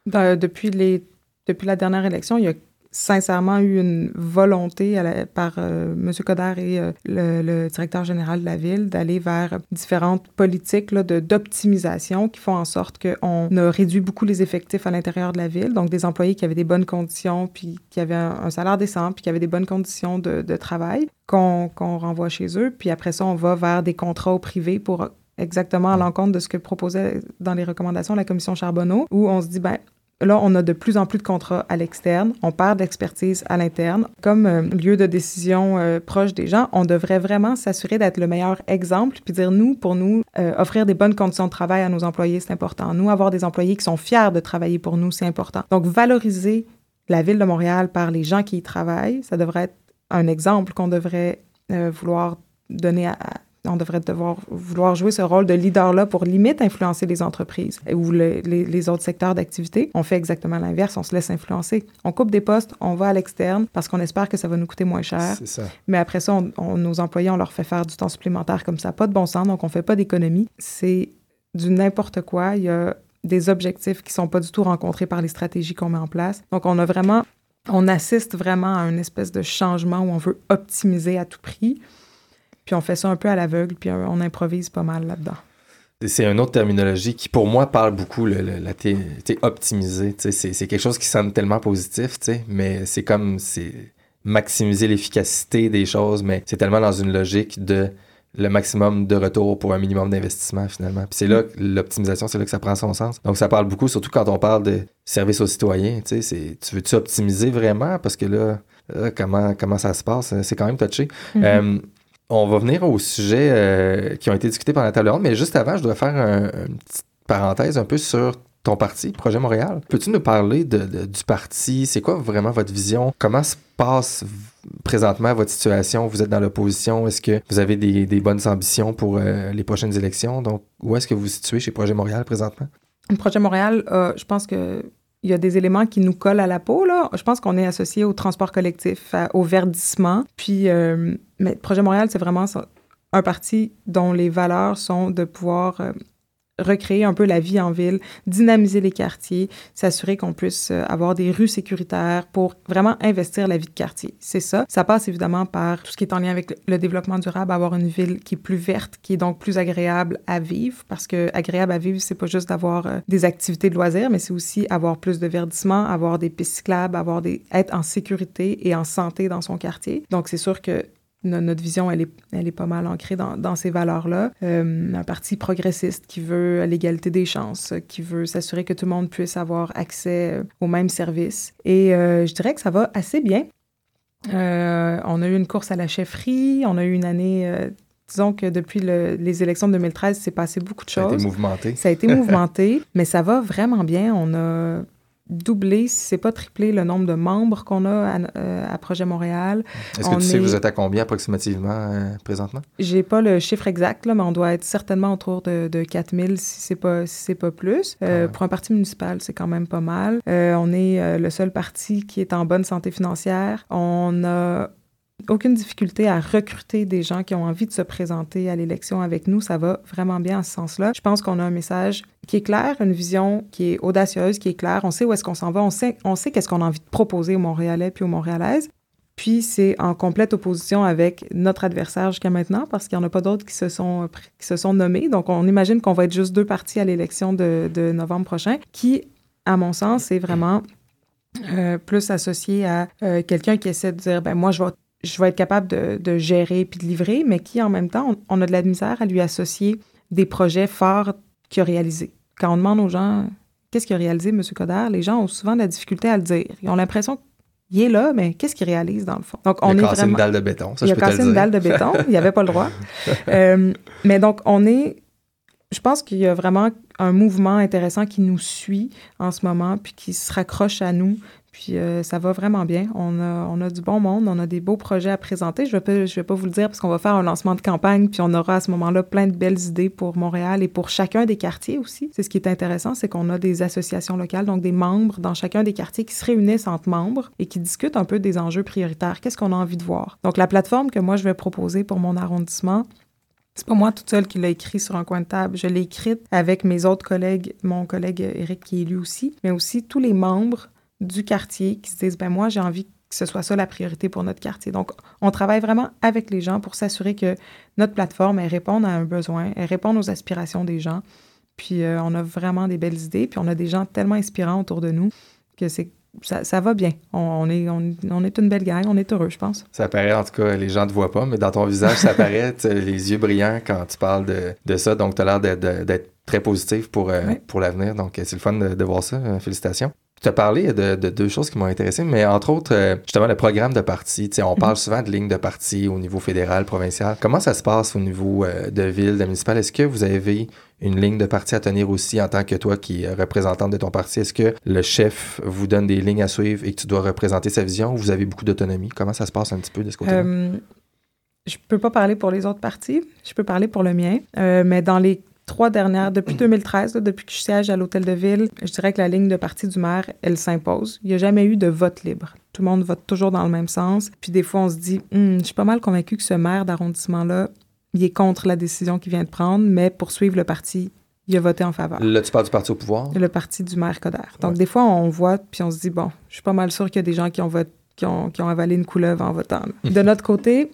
Ben, depuis les depuis la dernière élection, il y a sincèrement eu une volonté par euh, M. Coder et euh, le, directeur général de la ville d'aller vers différentes politiques d'optimisation qui font en sorte qu'on a réduit beaucoup les effectifs à l'intérieur de la ville. Donc, des employés qui avaient des bonnes conditions, puis qui avaient un, salaire décent, puis qui avaient des bonnes conditions de, travail, qu'on renvoie chez eux. Puis après ça, on va vers des contrats au privé pour exactement à l'encontre de ce que proposait dans les recommandations la commission Charbonneau, où on se dit, ben, Là, on a de plus en plus de contrats à l'externe. On perd d'expertise à l'interne. Comme euh, lieu de décision euh, proche des gens, on devrait vraiment s'assurer d'être le meilleur exemple, puis dire, nous, pour nous, euh, offrir des bonnes conditions de travail à nos employés, c'est important. Nous, avoir des employés qui sont fiers de travailler pour nous, c'est important. Donc, valoriser la ville de Montréal par les gens qui y travaillent, ça devrait être un exemple qu'on devrait vouloir donner à, on devrait devoir vouloir jouer ce rôle de leader-là pour limite influencer les entreprises ou les, autres secteurs d'activité. On fait exactement l'inverse, on se laisse influencer. On coupe des postes, on va à l'externe parce qu'on espère que ça va nous coûter moins cher. Ça. Mais après ça, nos employés, on leur fait faire du temps supplémentaire comme ça, pas de bon sens, donc on fait pas d'économie. C'est du n'importe quoi. Il y a des objectifs qui sont pas du tout rencontrés par les stratégies qu'on met en place. Donc on a vraiment, on assiste vraiment à une espèce de changement où on veut optimiser à tout prix. Puis on fait ça un peu à l'aveugle, puis on improvise pas mal là-dedans. C'est une autre terminologie qui, pour moi, parle beaucoup, le, la optimiser. C'est quelque chose qui sonne tellement positif, mais c'est comme c'est maximiser l'efficacité des choses, mais c'est tellement dans une logique de le maximum de retour pour un minimum d'investissement finalement. Puis c'est là que l'optimisation, c'est là que ça prend son sens. Donc ça parle beaucoup, surtout quand on parle de service aux citoyens. Tu veux-tu optimiser vraiment? Parce que là, comment, comment ça se passe? C'est quand même touché. Mm-hmm. Euh, on va venir aux sujets euh, qui ont été discutés pendant la table ronde, mais juste avant, je dois faire une petite parenthèse un peu sur ton parti, Projet Montréal. Peux-tu nous parler du parti? C'est quoi vraiment votre vision? Comment se passe présentement votre situation? Vous êtes dans l'opposition. Est-ce que vous avez des, bonnes ambitions pour euh, les prochaines élections? Donc, où est-ce que vous vous situez chez Projet Montréal présentement? Projet Montréal, euh, je pense que il y a des éléments qui nous collent à la peau. Là. Je pense qu'on est associé au transport collectif, au verdissement. Puis, euh, mais Projet Montréal, c'est vraiment un parti dont les valeurs sont de pouvoir euh, recréer un peu la vie en ville, dynamiser les quartiers, s'assurer qu'on puisse euh, avoir des rues sécuritaires pour vraiment investir la vie de quartier. C'est ça. Ça passe évidemment par tout ce qui est en lien avec le développement durable, avoir une ville qui est plus verte, qui est donc plus agréable à vivre, parce que agréable à vivre, c'est pas juste d'avoir euh, des activités de loisirs, mais c'est aussi avoir plus de verdissement, avoir des pistes cyclables, avoir des être en sécurité et en santé dans son quartier. Donc c'est sûr que notre vision, elle est, elle est pas mal ancrée dans, dans ces valeurs-là. Euh, un parti progressiste qui veut l'égalité des chances, qui veut s'assurer que tout le monde puisse avoir accès euh, aux mêmes services. Et euh, je dirais que ça va assez bien. on a eu une course à la chefferie, on a eu une année disons que depuis les élections de 2013, c'est passé beaucoup de choses. Ça a été mouvementé. Ça a été mouvementé, (laughs) mais ça va vraiment bien. On a doublé, si c'est pas triplé, le nombre de membres qu'on a à, euh, Projet Montréal. Est-ce que tu sais, vous êtes à combien approximativement euh, présentement? J'ai pas le chiffre exact, là, mais on doit être certainement autour de, de 4000 si c'est pas, si c'est pas plus. Euh, Pour un parti municipal, c'est quand même pas mal. Euh, on est le seul parti qui est en bonne santé financière. On a aucune difficulté à recruter des gens qui ont envie de se présenter à l'élection avec nous. Ça va vraiment bien en ce sens-là. Je pense qu'on a un message qui est clair, une vision qui est audacieuse, qui est claire. On sait où est-ce qu'on s'en va. On sait, qu'est-ce qu'on a envie de proposer aux Montréalais puis aux Montréalaises. Puis c'est en complète opposition avec notre adversaire jusqu'à maintenant parce qu'il n'y en a pas d'autres qui se sont qui se sont nommés. Donc on imagine qu'on va être juste deux partis à l'élection de, de novembre prochain, qui, à mon sens, est vraiment euh, plus associé à euh, quelqu'un qui essaie de dire ben moi je vais je vais être capable de, de, gérer puis de livrer, mais qui, en même temps, on, a de la misère à lui associer des projets forts qu'il a réalisés. Quand on demande aux gens qu'est-ce qu'il a réalisé, M. Coder, les gens ont souvent de la difficulté à le dire. Ils ont l'impression qu'il est là, mais qu'est-ce qu'il réalise dans le fond? Donc, on il a est cassé vraiment... une dalle de béton, ça, Il a cassé une dalle de béton, il avait pas le droit. (laughs) euh, mais donc, on est... Je pense qu'il y a vraiment un mouvement intéressant qui nous suit en ce moment, puis qui se raccroche à nous, puis euh, ça va vraiment bien. On a, on a du bon monde, on a des beaux projets à présenter. Je ne vais, vais pas vous le dire parce qu'on va faire un lancement de campagne, puis on aura à ce moment-là plein de belles idées pour Montréal et pour chacun des quartiers aussi. C'est ce qui est intéressant, c'est qu'on a des associations locales, donc des membres dans chacun des quartiers qui se réunissent entre membres et qui discutent un peu des enjeux prioritaires. Qu'est-ce qu'on a envie de voir? Donc la plateforme que moi je vais proposer pour mon arrondissement, c'est pas moi toute seule qui l'ai écrit sur un coin de table. Je l'ai écrite avec mes autres collègues, mon collègue Eric qui est élu aussi, mais aussi tous les membres du quartier qui se disent ben moi j'ai envie que ce soit ça la priorité pour notre quartier. Donc on travaille vraiment avec les gens pour s'assurer que notre plateforme elle réponde à un besoin, elle réponde aux aspirations des gens. Puis euh, on a vraiment des belles idées, puis on a des gens tellement inspirants autour de nous que c'est ça, ça, va bien. On, est, on, on, est une belle gang, on est heureux, je pense. Ça paraît, en tout cas, les gens ne te voient pas, mais dans ton visage, ça paraît, (laughs) les yeux brillants quand tu parles de, de ça. Donc, tu as l'air d'être très positif pour, euh, oui. pour l'avenir. Donc, c'est le fun de, de voir ça. Félicitations. Tu as parlé de, de, deux choses qui m'ont intéressé, mais entre autres, euh, justement, le programme de parti. On parle souvent de lignes de parti au niveau fédéral, provincial. Comment ça se passe au niveau euh, de ville, de municipal? Est-ce que vous avez une ligne de parti à tenir aussi en tant que toi qui es représentante de ton parti? Est-ce que le chef vous donne des lignes à suivre et que tu dois représenter sa vision ou vous avez beaucoup d'autonomie? Comment ça se passe un petit peu de ce côté-là? Euh, je peux pas parler pour les autres partis, je peux parler pour le mien, euh, mais dans les trois dernières, depuis (clears throat) 2013, là, depuis que je siège à l'hôtel de ville, je dirais que la ligne de parti du maire, elle s'impose. Il n'y a jamais eu de vote libre. Tout le monde vote toujours dans le même sens. Puis des fois, on se dit, hm, je suis pas mal convaincu que ce maire d'arrondissement-là, il est contre la décision qu'il vient de prendre, mais pour suivre le parti, il a voté en faveur. Là, tu parles du parti au pouvoir? Le parti du maire Coder. Donc, ouais. des fois, on vote, puis on se dit, bon, je suis pas mal sûr qu'il y a des gens qui ont, voté, qui ont, qui ont avalé une couleuvre en votant. (laughs) de notre côté,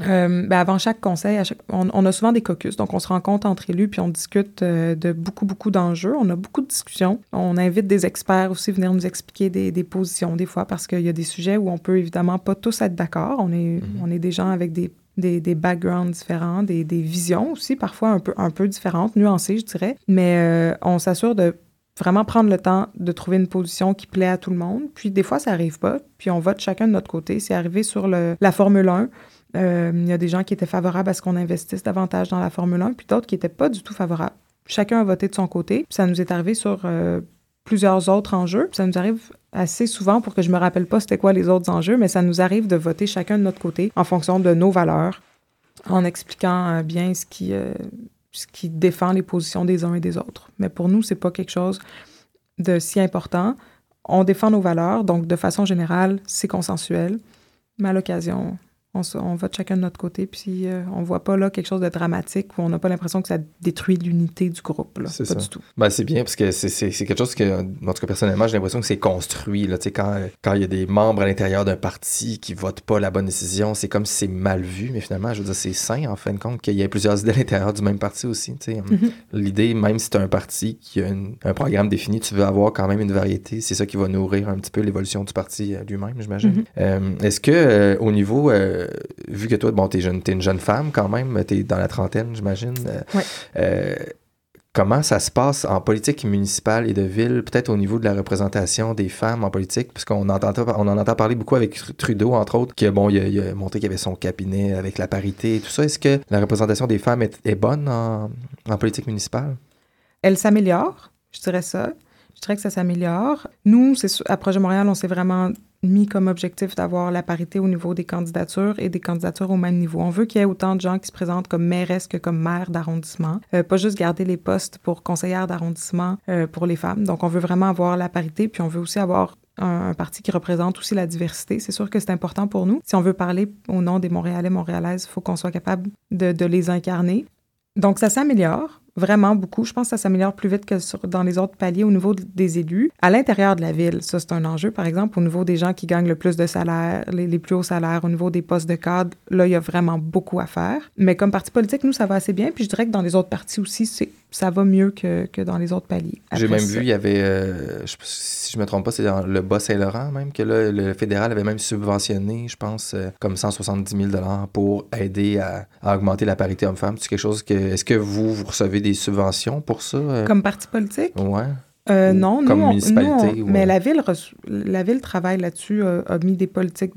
euh, ben avant chaque conseil, chaque, on, on, a souvent des caucus. Donc, on se rencontre entre élus puis on discute euh, de beaucoup, beaucoup d'enjeux. On a beaucoup de discussions. On invite des experts aussi à venir nous expliquer des, des positions, des fois, parce qu'il y a des sujets où on peut évidemment pas tous être d'accord. On est, on est des gens avec des, des, des backgrounds différents, des, des, visions aussi, parfois un peu, un peu différentes, nuancées, je dirais. Mais euh, on s'assure de vraiment prendre le temps de trouver une position qui plaît à tout le monde. Puis, des fois, ça arrive pas. Puis, on vote chacun de notre côté. C'est arrivé sur le, la Formule 1. Euh, il y a des gens qui étaient favorables à ce qu'on investisse davantage dans la Formule 1, puis d'autres qui n'étaient pas du tout favorables. Chacun a voté de son côté. Ça nous est arrivé sur euh, plusieurs autres enjeux. Ça nous arrive assez souvent, pour que je me rappelle pas c'était quoi les autres enjeux, mais ça nous arrive de voter chacun de notre côté en fonction de nos valeurs, en expliquant euh, bien ce qui, ce qui défend les positions des uns et des autres. Mais pour nous, c'est pas quelque chose de si important. On défend nos valeurs, donc de façon générale, c'est consensuel. Mais à l'occasion, on, on, vote chacun de notre côté, puis euh, on voit pas là quelque chose de dramatique où on n'a pas l'impression que ça détruit l'unité du groupe. Là. C'est pas ça. du tout. Ben, c'est bien, parce que c'est quelque chose que, en tout cas, personnellement, j'ai l'impression que c'est construit. Là, quand, quand il y a des membres à l'intérieur d'un parti qui votent pas la bonne décision, c'est comme si c'est mal vu, mais finalement, je veux dire, c'est sain, en fin de compte, qu'il y ait plusieurs idées à l'intérieur du même parti aussi. Mm -hmm. L'idée, même si tu as un parti qui a une, un programme défini, tu veux avoir quand même une variété. C'est ça qui va nourrir un petit peu l'évolution du parti lui-même, j'imagine. Mm -hmm. euh, Est-ce que, euh, au niveau vu que toi, bon, t'es jeune, es une jeune femme quand même, t'es dans la trentaine, j'imagine. Ouais. Euh, comment ça se passe en politique municipale et de ville, peut-être au niveau de la représentation des femmes en politique, puisqu'on entend, on en entend parler beaucoup avec Trudeau, entre autres, qui bon, il a, il a montré qu'il y avait son cabinet avec la parité et tout ça. Est-ce que la représentation des femmes est, est bonne en, en politique municipale? Elle s'améliore, je dirais ça. Je dirais que ça s'améliore. Nous, c'est à Projet Montréal, on s'est vraiment mis comme objectif d'avoir la parité au niveau des candidatures et des candidatures au même niveau. On veut qu'il y ait autant de gens qui se présentent comme mairesse que comme maire d'arrondissement, euh, pas juste garder les postes pour conseillère d'arrondissement euh, pour les femmes. Donc, on veut vraiment avoir la parité, puis on veut aussi avoir un, parti qui représente aussi la diversité. C'est sûr que c'est important pour nous. Si on veut parler au nom des Montréalais, Montréalaises, il faut qu'on soit capable de, de les incarner. Donc, ça s'améliore vraiment beaucoup. Je pense que ça s'améliore plus vite que sur, dans les autres paliers au niveau des élus. À l'intérieur de la ville, ça, c'est un enjeu. Par exemple, au niveau des gens qui gagnent le plus de salaire, les, les, plus hauts salaires, au niveau des postes de cadre, là, il y a vraiment beaucoup à faire. Mais comme parti politique, nous, ça va assez bien. Puis je dirais que dans les autres partis aussi, c'est ça va mieux que, que dans les autres paliers. J'ai même vu, il y avait, euh, je, si je me trompe pas, c'est dans le Bas-Saint-Laurent même, que là, le fédéral avait même subventionné, je pense, euh, comme 170 000 pour aider à, à augmenter la parité homme-femme. C'est quelque chose que, est-ce que vous, vous recevez des subventions pour ça? Euh? Comme parti politique? Ouais. Euh, non, comme nous, municipalité. Nous, mais la ville, la ville travaille là-dessus, a mis des politiques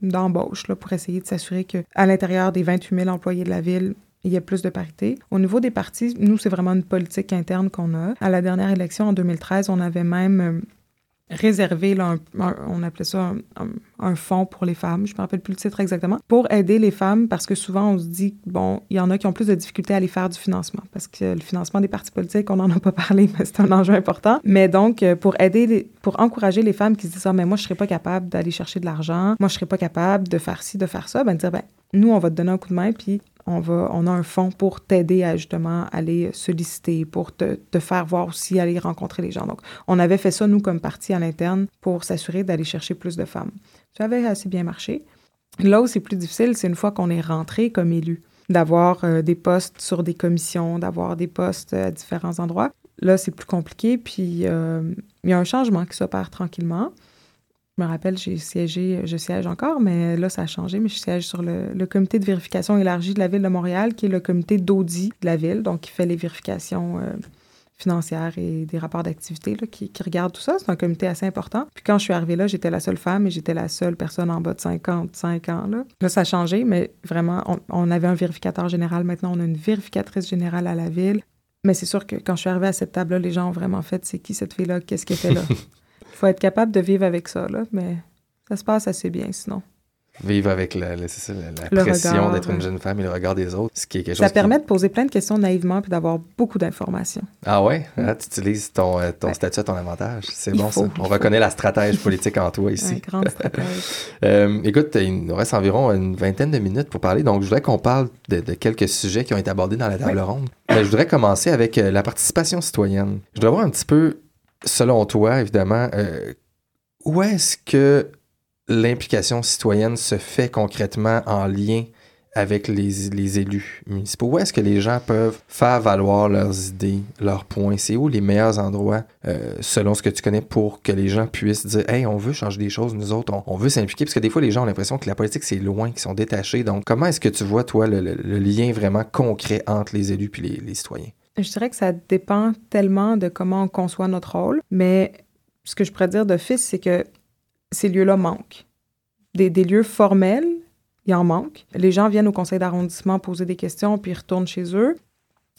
d'embauche pour essayer de s'assurer qu'à l'intérieur des 28 000 employés de la ville, il y a plus de parité. Au niveau des partis, nous, c'est vraiment une politique interne qu'on a. À la dernière élection, en 2013, on avait même euh, réservé, là, on appelait ça un, fonds pour les femmes, je ne me rappelle plus le titre exactement, pour aider les femmes parce que souvent on se dit, bon, il y en a qui ont plus de difficultés à aller faire du financement parce que le financement des partis politiques, on n'en a pas parlé, (laughs) mais c'est un enjeu important. Mais donc, euh, pour aider, pour encourager les femmes qui se disent, ah, mais moi, je ne serais pas capable d'aller chercher de l'argent, moi, je ne serais pas capable de faire ci, de faire ça, ben dire, ben, nous, on va te donner un coup de main, puis on, a un fonds pour t'aider à justement aller solliciter, pour te, faire voir aussi, aller rencontrer les gens. Donc, on avait fait ça, nous, comme parti à l'interne, pour s'assurer d'aller chercher plus de femmes. Ça avait assez bien marché. Là où c'est plus difficile, c'est une fois qu'on est rentré comme élu, d'avoir euh, des postes sur des commissions, d'avoir des postes à différents endroits. Là, c'est plus compliqué, puis euh, il y a un changement qui s'opère tranquillement. Je me rappelle, j'ai siégé, je siège encore, mais là, ça a changé, mais je siège sur le, comité de vérification élargie de la Ville de Montréal, qui est le comité d'audit de la Ville, donc qui fait les vérifications euh, financières et des rapports d'activité, qui, qui, regarde tout ça. C'est un comité assez important. Puis quand je suis arrivée là, j'étais la seule femme et j'étais la seule personne en bas de 55 ans. Là, ça a changé, mais vraiment, on, on avait un vérificateur général. Maintenant, on a une vérificatrice générale à la Ville. Mais c'est sûr que quand je suis arrivée à cette table-là, les gens ont vraiment fait c'est qui cette fille-là, qu'est-ce qu'elle fait là? (laughs) faut être capable de vivre avec ça, là, mais ça se passe assez bien sinon. Vivre avec la, la, la pression d'être une jeune femme et le regard des autres, ce qui est quelque chose Ça permet de poser plein de questions naïvement puis d'avoir beaucoup d'informations. Ah ouais? Ah, tu utilises ton, euh, statut à ton avantage. C'est bon ça. On reconnaît la stratège politique en toi ici. Ouais, grande stratège. (laughs) euh, écoute, il nous reste environ une vingtaine de minutes pour parler, donc je voudrais qu'on parle de, de, quelques sujets qui ont été abordés dans la table ronde. Mais je voudrais commencer avec euh, la participation citoyenne. Je voudrais voir un petit peu selon toi, évidemment, euh, où est-ce que l'implication citoyenne se fait concrètement en lien avec les, les élus municipaux? Où est-ce que les gens peuvent faire valoir leurs idées, leurs points? C'est où les meilleurs endroits, euh, selon ce que tu connais, pour que les gens puissent dire Hey, on veut changer des choses, nous autres, on, veut s'impliquer? Parce que des fois, les gens ont l'impression que la politique, c'est loin, qu'ils sont détachés. Donc, comment est-ce que tu vois, toi, le, lien vraiment concret entre les élus et les citoyens? Je dirais que ça dépend tellement de comment on conçoit notre rôle, mais ce que je pourrais dire d'office, c'est que ces lieux-là manquent. Des, des, lieux formels, il en manque. Les gens viennent au conseil d'arrondissement poser des questions, puis ils retournent chez eux.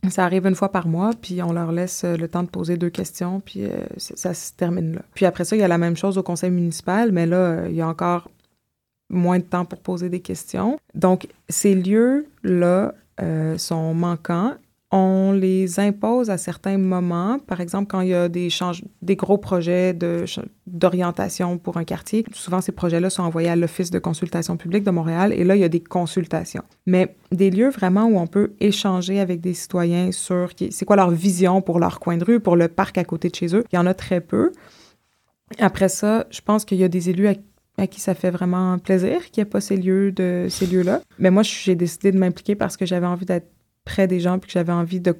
Ça arrive une fois par mois, puis on leur laisse le temps de poser deux questions, puis euh, ça se termine là. Puis après ça, il y a la même chose au conseil municipal, mais là, il y a encore moins de temps pour poser des questions. Donc, ces lieux-là euh, sont manquants on les impose à certains moments. Par exemple, quand il y a des, des gros projets d'orientation pour un quartier, souvent ces projets-là sont envoyés à l'Office de consultation publique de Montréal et là, il y a des consultations. Mais des lieux vraiment où on peut échanger avec des citoyens sur c'est quoi leur vision pour leur coin de rue, pour le parc à côté de chez eux, il y en a très peu. Après ça, je pense qu'il y a des élus à qui ça fait vraiment plaisir qu'il n'y ait pas ces lieux-là. Mais moi, j'ai décidé de m'impliquer parce que j'avais envie d'être près des gens puis que j'avais envie de.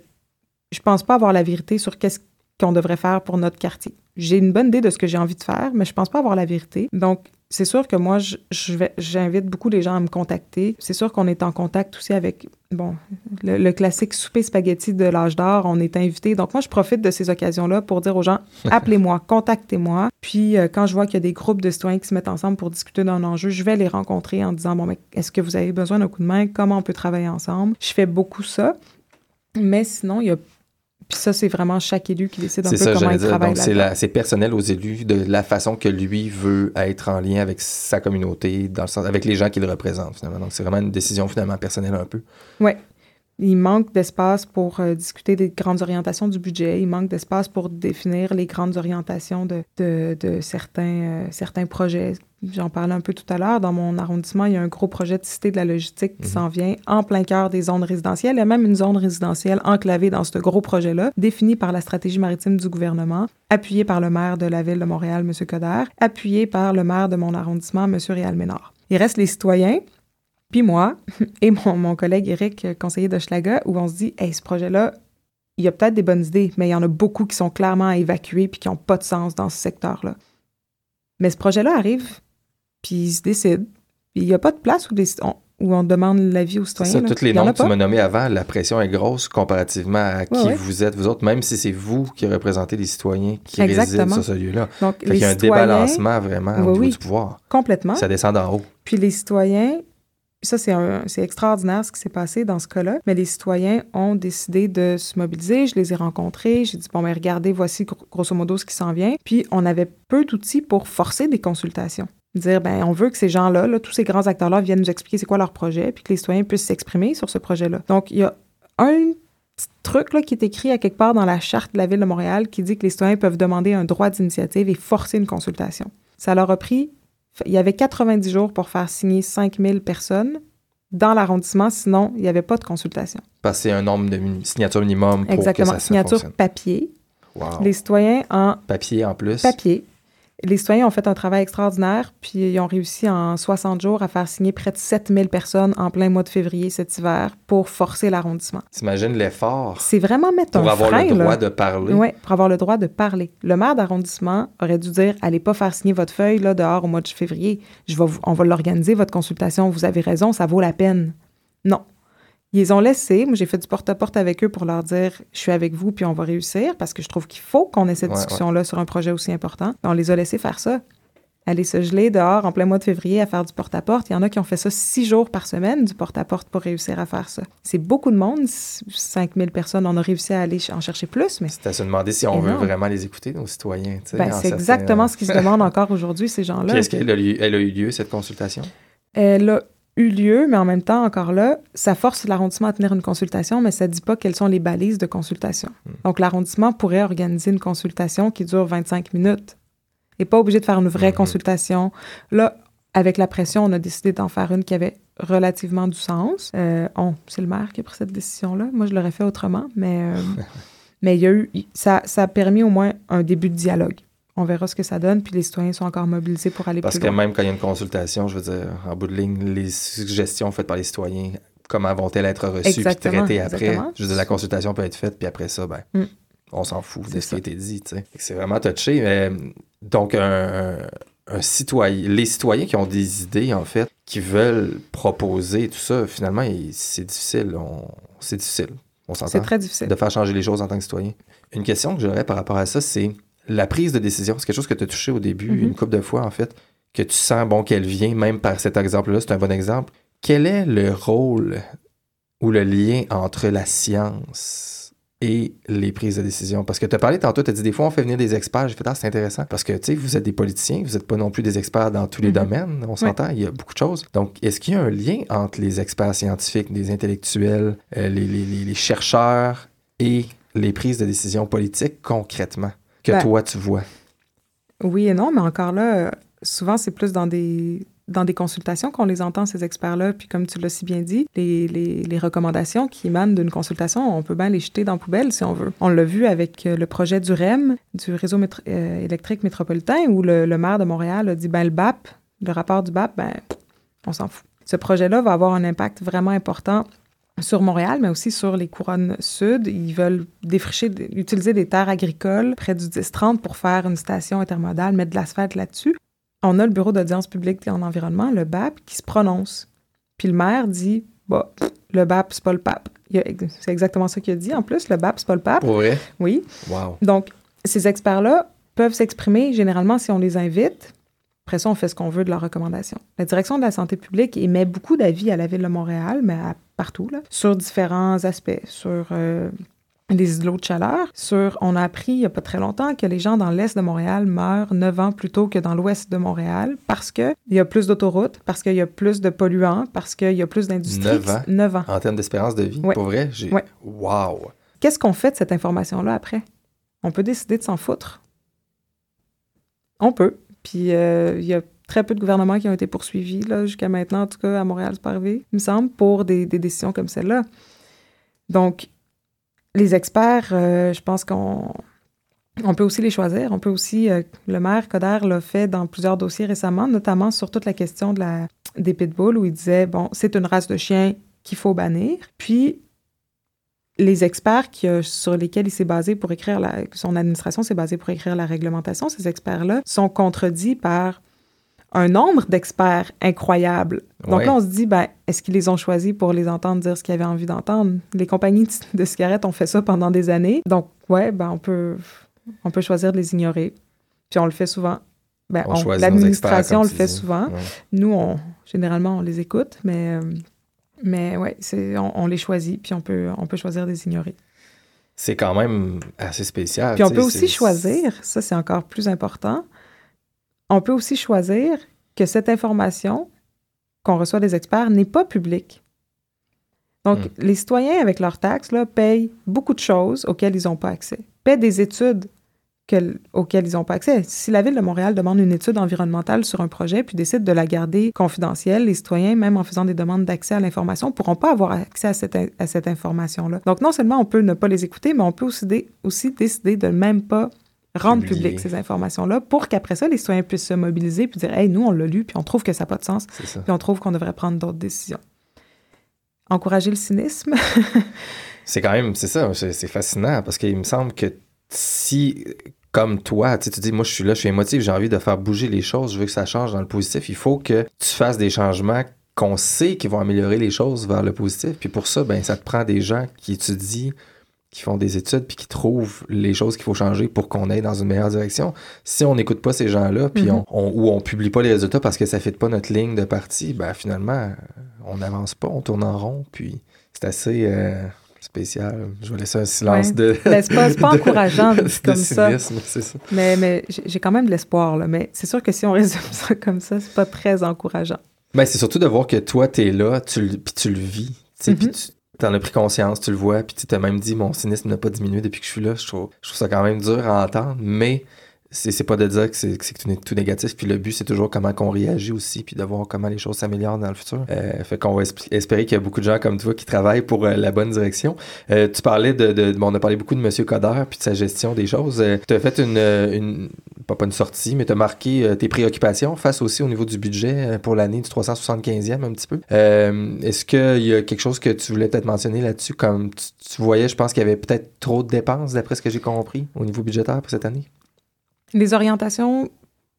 Je pense pas avoir la vérité sur qu'est-ce qu'on devrait faire pour notre quartier. J'ai une bonne idée de ce que j'ai envie de faire, mais je pense pas avoir la vérité. Donc, c'est sûr que moi, je, j'invite beaucoup les gens à me contacter. C'est sûr qu'on est en contact aussi avec, bon, le, classique souper spaghetti de l'âge d'or. On est invité. Donc, moi, je profite de ces occasions-là pour dire aux gens, (laughs) appelez-moi, contactez-moi. Puis, euh, quand je vois qu'il y a des groupes de citoyens qui se mettent ensemble pour discuter d'un enjeu, je vais les rencontrer en disant, bon, mais est-ce que vous avez besoin d'un coup de main? Comment on peut travailler ensemble? Je fais beaucoup ça. Mais sinon, il y a Puis ça, c'est vraiment chaque élu qui décide un peu ça, comment il dire. travaille Donc, c'est, personnel aux élus de la façon que lui veut être en lien avec sa communauté, dans le sens, avec les gens qu'il représente, finalement. Donc, c'est vraiment une décision, finalement, personnelle un peu. Il manque d'espace pour euh, discuter des grandes orientations du budget. Il manque d'espace pour définir les grandes orientations de, de, de certains, euh, certains projets. J'en parlais un peu tout à l'heure. Dans mon arrondissement, il y a un gros projet de cité de la logistique qui Mhm. s'en vient en plein cœur des zones résidentielles. Il y a même une zone résidentielle enclavée dans ce gros projet-là, définie par la stratégie maritime du gouvernement, appuyée par le maire de la ville de Montréal, M. Coder, appuyée par le maire de mon arrondissement, M. Réal Ménard. Il reste les citoyens, puis moi (laughs) et mon, mon collègue Eric, euh, conseiller d'Hochelaga, où on se dit, hey, ce projet-là, il y a peut-être des bonnes idées, mais il y en a beaucoup qui sont clairement à évacuer puis qui n'ont pas de sens dans ce secteur-là. Mais ce projet-là arrive, puis il se décide. Puis il n'y a pas de place où, des- on, où on demande l'avis aux citoyens. ça, là. tous les Il noms que tu m'as nommés avant, la pression est grosse comparativement à qui ouais. vous êtes, vous autres, même si c'est vous qui représentez les citoyens qui Exactement. résident sur ce lieu-là. Donc, Fait qu'il y a un débalancement vraiment Oui, au niveau oui. du pouvoir. complètement. Ça descend d'en haut. Puis les citoyens, ça c'est extraordinaire ce qui s'est passé dans ce cas-là, mais les citoyens ont décidé de se mobiliser, je les ai rencontrés, j'ai dit bon mais regardez, voici gro- grosso modo ce qui s'en vient. Puis on avait peu d'outils pour forcer des consultations. Dire ben on veut que ces gens-là, là, tous ces grands acteurs-là viennent nous expliquer c'est quoi leur projet, puis que les citoyens puissent s'exprimer sur ce projet-là. Donc il y a un petit truc là, qui est écrit à quelque part dans la charte de la ville de Montréal qui dit que les citoyens peuvent demander un droit d'initiative et forcer une consultation. Ça leur a pris il y avait 90 jours pour faire signer 5000 personnes dans l'arrondissement, sinon il n'y avait pas de consultation. C'est un nombre de signatures minimum pour Exactement. que ça, ça Signature fonctionne. papier. Wow. Les citoyens en Papier en plus. papier. Les citoyens ont fait un travail extraordinaire, puis ils ont réussi en 60 jours à faire signer près de 7000 personnes en plein mois de février cet hiver pour forcer l'arrondissement. T'imagines l'effort C'est vraiment mettre pour un avoir frein, le droit là. de parler. Oui, pour avoir le droit de parler. Le maire d'arrondissement aurait dû dire allez pas faire signer votre feuille là, dehors au mois de février. Je vais vous- on va l'organiser, votre consultation. Vous avez raison, ça vaut la peine. Non. Ils les ont laissés. Moi, j'ai fait du porte-à-porte avec eux pour leur dire je suis avec vous puis on va réussir parce que je trouve qu'il faut qu'on ait cette Ouais, discussion-là sur un projet aussi important. On les a laissés faire ça. Aller se geler dehors en plein mois de février à faire du porte-à-porte. Il y en a qui ont fait ça six jours par semaine, du porte-à-porte, pour réussir à faire ça. C'est beaucoup de monde. 5000 personnes, on a réussi à aller en chercher plus, mais C'est à se demander si on veut vraiment les écouter, nos citoyens. ben, en c'est exactement ce qui se demande encore aujourd'hui, ces gens-là. est-ce qu'elle a, a eu lieu, cette consultation? Elle a eu lieu, mais en même temps, encore là, ça force l'arrondissement à tenir une consultation, mais ça ne dit pas quelles sont les balises de consultation. Hmm. Donc, l'arrondissement pourrait organiser une consultation qui dure 25 minutes et pas obligé de faire une vraie Mhm. consultation. Là, avec la pression, on a décidé d'en faire une qui avait relativement du sens. Euh, on- c'est le maire qui a pris cette décision-là. Moi, je l'aurais fait autrement, mais, euh, (laughs) mais il y a eu, ça, ça a permis au moins un début de dialogue. On verra ce que ça donne, puis les citoyens sont encore mobilisés pour aller Parce plus que loin. même quand il y a une consultation, je veux dire, en bout de ligne, les suggestions faites par les citoyens, comment vont-elles être reçues puis traitées après? exactement. Je veux dire, la consultation peut être faite, puis après ça, ben, Mm. on s'en fout de C'est ce qui a été dit, tu sais. Fait que C'est vraiment touché. mais, donc, un, citoyen, les citoyens qui ont des idées, en fait, qui veulent proposer tout ça, finalement, c'est difficile. On, c'est difficile. On C'est s'entend? très difficile. de faire changer les choses en tant que citoyen. Une question que j'aurais par rapport à ça, c'est la prise de décision. C'est quelque chose que tu as touché au début, Mhm. une couple de fois, en fait, que tu sens, bon, qu'elle vient, même par cet exemple-là, c'est un bon exemple. Quel est le rôle ou le lien entre la science et les prises de décision? Parce que tu as parlé tantôt, tu as dit des fois on fait venir des experts. J'ai fait, ah, c'est intéressant. Parce que, tu sais, vous êtes des politiciens, vous n'êtes pas non plus des experts dans tous les Mhm. domaines, on s'entend, il y a beaucoup de choses. Donc, est-ce qu'il y a un lien entre les experts scientifiques, les intellectuels, euh, les, les- les- les chercheurs et les prises de décision politiques concrètement? Que Ben, toi tu vois? Oui et non, mais encore là, souvent, c'est plus dans des, dans des consultations qu'on les entend, ces experts-là. Puis comme tu l'as si bien dit, les, les, les recommandations qui émanent d'une consultation, on peut bien les jeter dans la poubelle si on veut. On l'a vu avec euh, le projet du REM, du réseau métro- euh, électrique métropolitain, où le, le maire de Montréal a dit, ben le BAP, le rapport du BAP, ben on s'en fout. Ce projet-là va avoir un impact vraiment important sur Montréal, mais aussi sur les couronnes sud. Ils veulent défricher, utiliser des terres agricoles près du 10-30 pour faire une station intermodale, mettre de l'asphalte là-dessus. On a le Bureau d'audience publique en environnement, le BAP, qui se prononce. Puis le maire dit, bah, le BAP, c'est pas le PAP. Il a- C'est exactement ça qu'il a dit. En plus, le BAP, c'est pas le PAP. Pour vrai? Oui. Wow. Donc, ces experts-là peuvent s'exprimer généralement si on les invite. Après ça, on fait ce qu'on veut de leurs recommandations. La direction de la santé publique émet beaucoup d'avis à la ville de Montréal, mais à- partout, là, sur différents aspects, sur euh, des îlots de chaleur. Sur, on a appris il n'y a pas très longtemps que les gens dans l'est de Montréal meurent 9 ans plus tôt que dans l'ouest de Montréal parce qu'il y a plus d'autoroutes, parce qu'il y a plus de polluants, parce qu'il y a plus d'industrie. 9 ans? 9 ans. En termes d'espérance de vie, Ouais. pour vrai? J'ai... Ouais. Wow! Qu'est-ce qu'on fait de cette information-là après? On peut décider de s'en foutre. On peut. Puis euh, il y a très peu de gouvernements qui ont été poursuivis jusqu'à maintenant, en tout cas à Montréal, c'est il me semble, pour des, des décisions comme celle-là. Donc, les experts, euh, je pense qu'on on peut aussi les choisir. On peut aussi, euh, le maire Coder l'a fait dans plusieurs dossiers récemment, notamment sur toute la question de la, des pitbulls, où il disait, bon, c'est une race de chien qu'il faut bannir. Puis, les experts qui, euh, sur lesquels il s'est basé pour écrire la, son administration s'est basée pour écrire la réglementation, ces experts-là sont contredits par un nombre d'experts incroyable. Donc Ouais. là, on se dit, ben, est-ce qu'ils les ont choisis pour les entendre dire ce qu'ils avaient envie d'entendre? Les compagnies de- cigarettes ont fait ça pendant des années. Donc, ouais, ben, on peut, on peut choisir de les ignorer. Puis on le fait souvent. Ben, L'administration le fait dis. souvent. Ouais. Nous, on, généralement, on les écoute, mais, euh, mais ouais, on, on les choisit, puis on peut, on peut choisir de les ignorer. C'est quand même assez spécial. Puis on peut aussi choisir, ça c'est encore plus important, on peut aussi choisir que cette information qu'on reçoit des experts n'est pas publique. Donc, Hmm. les citoyens, avec leurs taxes, là, payent beaucoup de choses auxquelles ils n'ont pas accès. Paient des études que- auxquelles ils n'ont pas accès. Si la Ville de Montréal demande une étude environnementale sur un projet puis décide de la garder confidentielle, les citoyens, même en faisant des demandes d'accès à l'information, ne pourront pas avoir accès à cette, in- à cette information-là. Donc, non seulement on peut ne pas les écouter, mais on peut aussi, dé- aussi décider de même pas rendre publiques ces informations-là pour qu'après ça, les citoyens puissent se mobiliser puis dire « Hey, nous, on l'a lu, puis on trouve que ça n'a pas de sens, puis on trouve qu'on devrait prendre d'autres décisions. » Encourager le cynisme. (laughs) C'est quand même, c'est ça, c'est c'est fascinant parce qu'il me semble que si, comme toi, tu sais, tu dis, moi je suis là, je suis émotif, j'ai envie de faire bouger les choses, je veux que ça change dans le positif, il faut que tu fasses des changements qu'on sait qui vont améliorer les choses vers le positif. Puis pour ça, ben ça te prend des gens qui étudient, qui font des études, puis qui trouvent les choses qu'il faut changer pour qu'on aille dans une meilleure direction. Si on n'écoute pas ces gens-là, puis Mhm. on, on- ou on publie pas les résultats parce que ça ne fit pas notre ligne de parti, ben finalement, on n'avance pas, on tourne en rond, puis c'est assez euh, spécial. Je vais laisser un silence Ouais. de. Ben, c'est pas- (laughs) de- encourageant, (laughs) de dit comme ça. cynisme, c'est ça. mais mais j'ai quand même de l'espoir, là. Mais c'est sûr que si on (laughs) résume ça comme ça, c'est pas très encourageant. Ben, c'est surtout de voir que toi, tu es là, tu le, puis tu le vis. tu sais, Puis Mhm. tu en as pris conscience, tu le vois, puis tu t'as même dit mon cynisme n'a pas diminué depuis que je suis là. Je trouve, je trouve ça quand même dur à entendre, mais c'est pas de dire que c'est que tout, négatif. Puis le but, c'est toujours comment qu'on réagit aussi, puis de voir comment les choses s'améliorent dans le futur. Euh, fait qu'on va esp- espérer qu'il y a beaucoup de gens comme toi qui travaillent pour euh, la bonne direction. Euh, tu parlais de, bon, on a parlé beaucoup de M. Coder puis de sa gestion des choses. tu as fait une, pas, pas une sortie, mais tu as marqué tes préoccupations face aussi au niveau du budget pour l'année du 375e un petit peu. Est-ce qu'il y a quelque chose que tu voulais peut-être mentionner là-dessus, comme tu voyais, je pense qu'il y avait peut-être trop de dépenses, d'après ce que j'ai compris, au niveau budgétaire pour cette année? Les orientations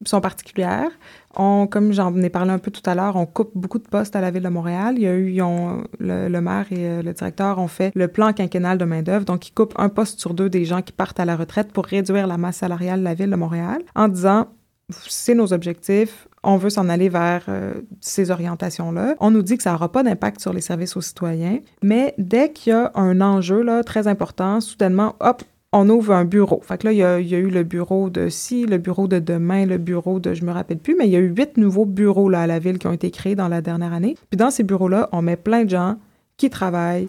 sont particulières. On, comme j'en ai parlé un peu tout à l'heure, on coupe beaucoup de postes à la Ville de Montréal. Il y a eu, le, maire et euh, le directeur ont fait le plan quinquennal de main-d'œuvre. Donc, ils coupent un poste sur deux des gens qui partent à la retraite pour réduire la masse salariale de la Ville de Montréal en disant c'est nos objectifs, on veut s'en aller vers euh, ces orientations-là. On nous dit que ça n'aura pas d'impact sur les services aux citoyens, mais dès qu'il y a un enjeu là, très important, soudainement, hop, on ouvre un bureau. Fait que là, il y, a, eu le bureau de ci, le bureau de demain, le bureau de je me rappelle plus, mais il y a eu huit nouveaux bureaux là, à la ville qui ont été créés dans la dernière année. Puis dans ces bureaux-là, on met plein de gens qui travaillent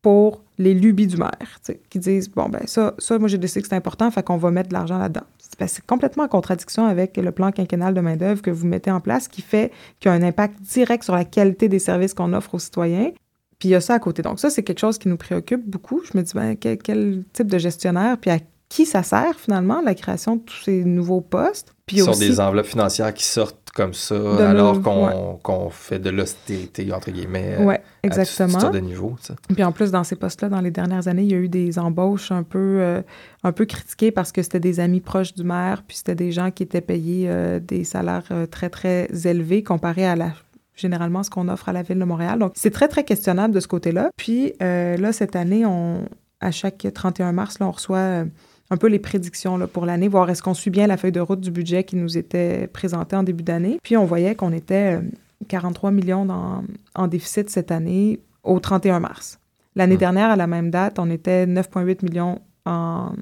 pour les lubies du maire, qui disent bon ben ça, ça moi j'ai décidé que c'est important, fait qu'on va mettre de l'argent là-dedans. C'est- c'est complètement en contradiction avec le plan quinquennal de main d'œuvre que vous mettez en place, qui fait qu'il y a un impact direct sur la qualité des services qu'on offre aux citoyens. Puis il y a ça à côté. Donc ça, c'est quelque chose qui nous préoccupe beaucoup. Je me dis, ben, quel, quel type de gestionnaire, puis à qui ça sert finalement, la création de tous ces nouveaux postes. Puis Ce sont aussi, des enveloppes financières qui sortent comme ça, alors qu'on ouais. fait de l'austérité, entre guillemets, ouais, à toutes exactement. de niveaux. ça. Puis en plus, dans ces postes-là, dans les dernières années, il y a eu des embauches un peu, euh, un peu critiquées parce que c'était des amis proches du maire, puis c'était des gens qui étaient payés euh, des salaires euh, très, très élevés comparés à la généralement ce qu'on offre à la Ville de Montréal. Donc, c'est très, très questionnable de ce côté-là. Puis euh, là, cette année, on, à chaque 31 mars, là, on reçoit euh, un peu les prédictions là, pour l'année, voir est-ce qu'on suit bien la feuille de route du budget qui nous était présentée en début d'année. Puis on voyait qu'on était euh, 43 millions dans- en déficit cette année au 31 mars. L'année dernière, à la même date, on était 9,8 millions en,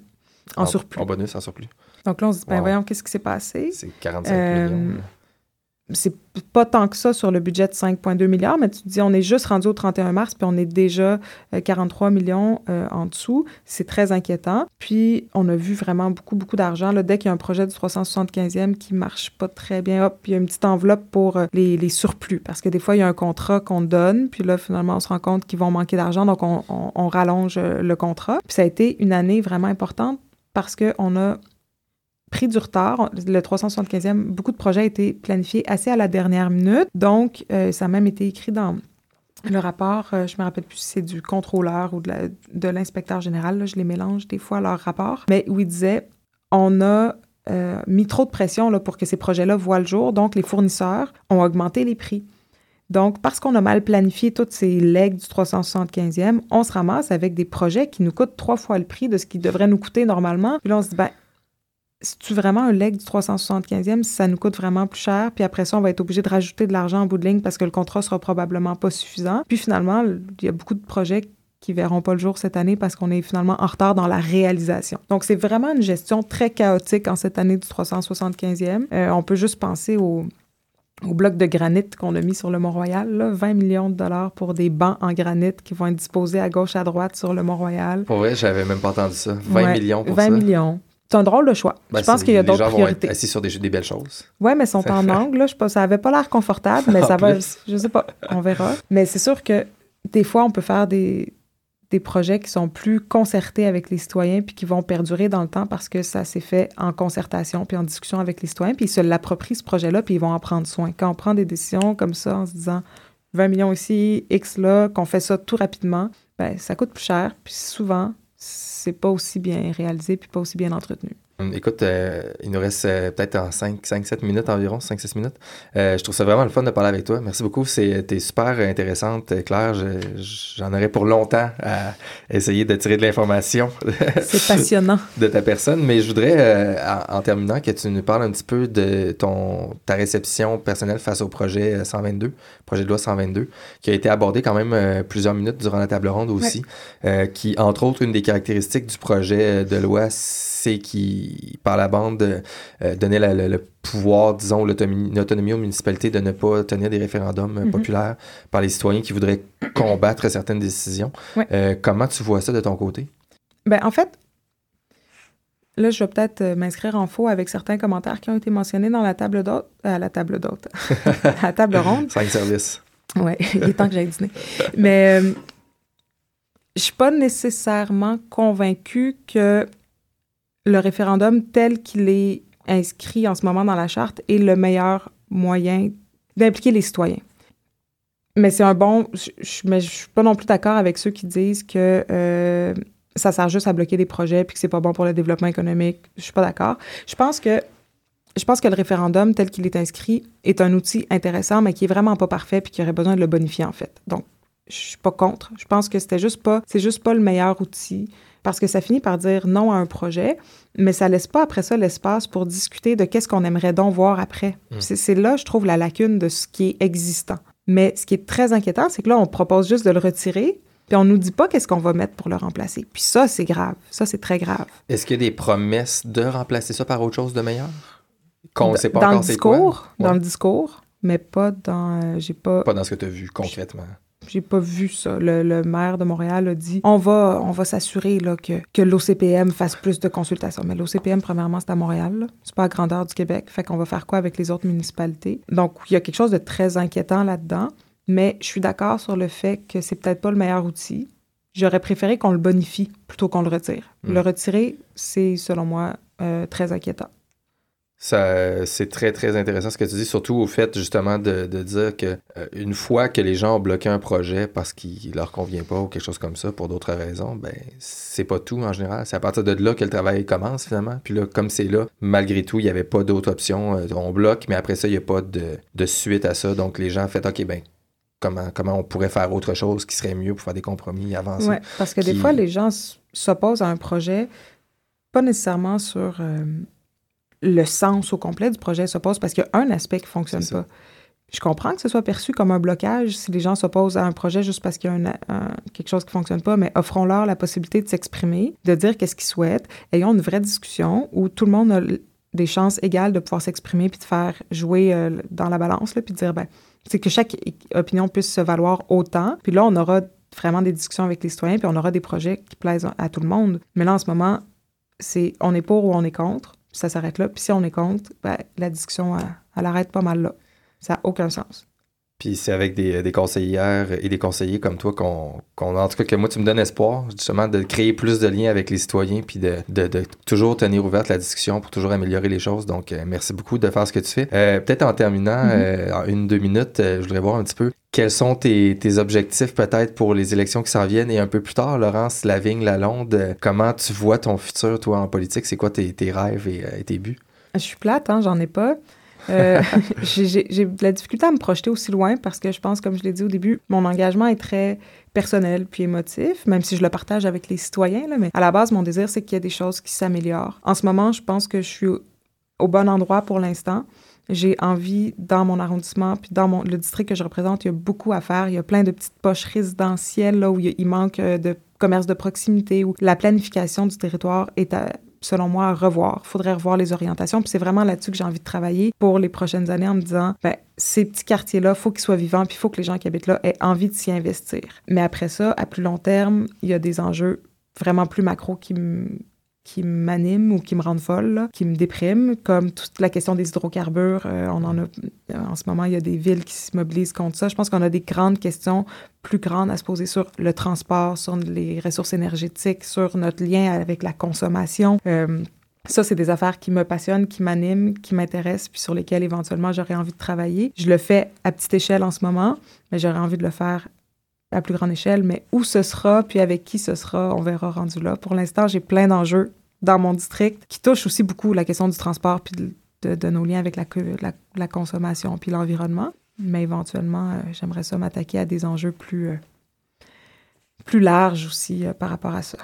en, surplus. En bonus, en surplus. Donc là, on se dit, ben voyons, qu'est-ce qui s'est passé? C'est 45 euh, millions c'est pas tant que ça sur le budget de 5,2 milliards, mais tu te dis, on est juste rendu au 31 mars, puis on est déjà 43 euh, millions euh, en dessous. C'est très inquiétant. Puis, on a vu vraiment beaucoup, beaucoup d'argent. Dès qu'il y a un projet du 375e qui marche pas très bien, hop, il y a une petite enveloppe pour euh, les, les, surplus. Parce que des fois, il y a un contrat qu'on donne, puis là, finalement, on se rend compte qu'ils vont manquer d'argent, donc on, on, on rallonge le contrat. Puis ça a été une année vraiment importante parce qu'on a pris du retard. Le 375e, beaucoup de projets ont été planifiés assez à la dernière minute. Donc, euh, ça a même été écrit dans le rapport, euh, je me rappelle plus si c'est du contrôleur ou de l'inspecteur général, je les mélange des fois, leur rapport, mais où il disait, on a euh, mis trop de pression là, pour que ces projets-là voient le jour, donc les fournisseurs ont augmenté les prix. Donc, parce qu'on a mal planifié toutes ces legs du 375e, on se ramasse avec des projets qui nous coûtent trois fois le prix de ce qui devrait nous coûter normalement. Puis là, on se dit, ben, c'est-tu vraiment un leg du 375e si ça nous coûte vraiment plus cher? Puis après ça, on va être obligé de rajouter de l'argent en bout de ligne parce que le contrat sera probablement pas suffisant. Puis finalement, il y a beaucoup de projets qui verront pas le jour cette année parce qu'on est finalement en retard dans la réalisation. Donc, c'est vraiment une gestion très chaotique en cette année du 375e. Euh, on peut juste penser au, au bloc de granit qu'on a mis sur le Mont-Royal, 20 millions de dollars pour des bancs en granit qui vont être disposés à gauche, à droite sur le Mont-Royal. Pour vrai, j'avais même pas entendu ça. 20 millions pour 20 ça? 20 millions. C'est un drôle de choix. je ben, pense qu'il y a d'autres priorités. Vont être assis sur des, belles choses. Oui, mais ils sont en angle. Là, je ça n'avait pas l'air confortable, mais (laughs) ça va. Je sais pas. On verra. Mais c'est sûr que des fois, on peut faire des, des projets qui sont plus concertés avec les citoyens puis qui vont perdurer dans le temps parce que ça s'est fait en concertation puis en discussion avec les citoyens puis ils se l'approprient ce projet-là puis ils vont en prendre soin. Quand on prend des décisions comme ça en se disant 20 millions ici, X là, qu'on fait ça tout rapidement, ben ça coûte plus cher puis souvent c'est pas aussi bien réalisé puis pas aussi bien entretenu. Hum, écoute, euh, il nous reste euh, peut-être en 5-7 minutes environ, 5-6 minutes. Euh, je trouve ça vraiment le fun de parler avec toi. Merci beaucoup. T'es super intéressante, Claire. J'en aurais pour longtemps à essayer de tirer de l'information. (laughs) C'est passionnant. (laughs) de ta personne. Mais je voudrais, en, terminant, que tu nous parles un petit peu de ton, ta réception personnelle face au projet 122, projet de loi 122, qui a été abordé quand même plusieurs minutes durant la table ronde aussi, qui, entre autres, une des caractéristiques du projet de loi, c'est qui, par la bande, euh, donnait le pouvoir, disons, l'autonomie aux municipalités de ne pas tenir des référendums euh, mhm. populaires par les citoyens qui voudraient combattre certaines décisions. Euh, comment tu vois ça de ton côté? Ben, en fait, Là, je vais peut-être m'inscrire en faux avec certains commentaires qui ont été mentionnés dans la table d'hôte. à la table d'hôte. à (laughs) la table ronde. Cinq services. Oui, (laughs) il est temps que j'aille dîner. Mais je je suis pas nécessairement convaincue que le référendum tel qu'il est inscrit en ce moment dans la charte est le meilleur moyen d'impliquer les citoyens. Mais c'est un bon. Je, mais je suis pas non plus d'accord avec ceux qui disent que euh, ça sert juste à bloquer des projets puis que c'est pas bon pour le développement économique. Je suis pas d'accord. Je pense que je pense que le référendum tel qu'il est inscrit est un outil intéressant, mais qui est vraiment pas parfait puis qui aurait besoin de le bonifier en fait. Donc, je suis pas contre. Je pense que c'était juste c'est juste pas le meilleur outil parce que ça finit par dire non à un projet, mais ça laisse pas après ça l'espace pour discuter de qu'est-ce qu'on aimerait donc voir après. Hmm. C'est là, je trouve, la lacune de ce qui est existant. Mais ce qui est très inquiétant, c'est que là, on propose juste de le retirer, puis on nous dit pas qu'est-ce qu'on va mettre pour le remplacer. Puis ça, c'est grave. Ça, c'est très grave. Est-ce qu'il y a des promesses de remplacer ça par autre chose de meilleur? Qu'on sait pas dans encore le discours, Dans le discours, mais pas dans... Euh, j'ai pas... Pas dans ce que tu as vu concrètement. J'ai pas vu ça. Le, maire de Montréal a dit on va, on va s'assurer que, que l'OCPM fasse plus de consultations. Mais l'OCPM, premièrement, c'est à Montréal. C'est pas à grandeur du Québec. Fait qu'on va faire quoi avec les autres municipalités? Donc, il y a quelque chose de très inquiétant là-dedans. Mais je suis d'accord sur le fait que c'est peut-être pas le meilleur outil. J'aurais préféré qu'on le bonifie plutôt qu'on le retire. Hmm. Le retirer, c'est, selon moi, euh, très inquiétant. Ça, c'est très, très intéressant ce que tu dis, surtout au fait justement de, de dire que euh, une fois que les gens ont bloqué un projet parce qu'il leur convient pas ou quelque chose comme ça pour d'autres raisons, ben c'est pas tout en général. C'est à partir de là que le travail commence finalement. Puis là, comme c'est là, malgré tout, il n'y avait pas d'autre option. Euh, on bloque, mais après ça, il n'y a pas de, de, suite à ça. Donc les gens ont fait OK, ben comment, comment on pourrait faire autre chose qui serait mieux pour faire des compromis, avancer? Oui, parce que des fois, les gens s'opposent à un projet, pas nécessairement sur. Euh, le sens au complet du projet s'oppose parce qu'il y a un aspect qui ne fonctionne pas. je comprends que ce soit perçu comme un blocage si les gens s'opposent à un projet juste parce qu'il y a quelque chose qui ne fonctionne pas, mais offrons-leur la possibilité de s'exprimer, de dire qu'est-ce qu'ils souhaitent. Ayons une vraie discussion où tout le monde a des chances égales de pouvoir s'exprimer puis de faire jouer euh, dans la balance, là, puis de dire, ben, c'est que chaque opinion puisse se valoir autant. Puis là, on aura vraiment des discussions avec les citoyens, puis on aura des projets qui plaisent à tout le monde. Mais là, en ce moment, c'est on est pour ou on est contre, ça s'arrête là. Puis si on est contre, ben, la discussion, elle, elle arrête pas mal là. Ça n'a aucun sens. Puis c'est avec des, des, conseillères et des conseillers comme toi qu'on, en tout cas, que moi, tu me donnes espoir, justement, de créer plus de liens avec les citoyens, puis de, de, de toujours tenir ouverte la discussion pour toujours améliorer les choses. Donc, euh, merci beaucoup de faire ce que tu fais. Euh, peut-être en terminant, mm-hmm. euh, en une, deux minutes, je voudrais voir un petit peu quels sont tes, tes objectifs peut-être pour les élections qui s'en viennent? Et un peu plus tard, Laurence Lavigne-Lalonde, comment tu vois ton futur, toi, en politique? C'est quoi tes, tes rêves et, et, tes buts? Je suis plate, hein, j'en ai pas. Euh, (laughs) j'ai de la difficulté à me projeter aussi loin parce que je pense, comme je l'ai dit au début, mon engagement est très personnel puis émotif, même si je le partage avec les citoyens. Là, mais à la base, mon désir, c'est qu'il y a des choses qui s'améliorent. En ce moment, je pense que je suis au bon endroit pour l'instant. J'ai envie, dans mon arrondissement, puis dans mon, le district que je représente, il y a beaucoup à faire. Il y a plein de petites poches résidentielles là, où il, manque euh, de commerce de proximité, où la planification du territoire est selon moi, à revoir. Il faudrait revoir les orientations. Puis c'est vraiment là-dessus que j'ai envie de travailler pour les prochaines années en me disant, ben, ces petits quartiers-là, il faut qu'ils soient vivants, puis il faut que les gens qui habitent là aient envie de s'y investir. Mais après ça, à plus long terme, il y a des enjeux vraiment plus macro qui me qui m'animent ou qui me rendent folle, qui me dépriment, comme toute la question des hydrocarbures. Euh, on en a, en ce moment, il y a des villes qui se mobilisent contre ça. Je pense qu'on a des grandes questions plus grandes à se poser sur le transport, sur les ressources énergétiques, sur notre lien avec la consommation. Euh, ça, c'est des affaires qui me passionnent, qui m'animent, qui m'intéressent, puis sur lesquelles éventuellement j'aurais envie de travailler. Je le fais à petite échelle en ce moment, mais j'aurais envie de le faire à plus grande échelle, mais où ce sera, puis avec qui ce sera, on verra rendu là. Pour l'instant, j'ai plein d'enjeux dans mon district qui touchent aussi beaucoup la question du transport, puis de, nos liens avec la, consommation, puis l'environnement. Mais éventuellement, euh, j'aimerais ça m'attaquer à des enjeux plus, euh, plus larges aussi euh, par rapport à ça.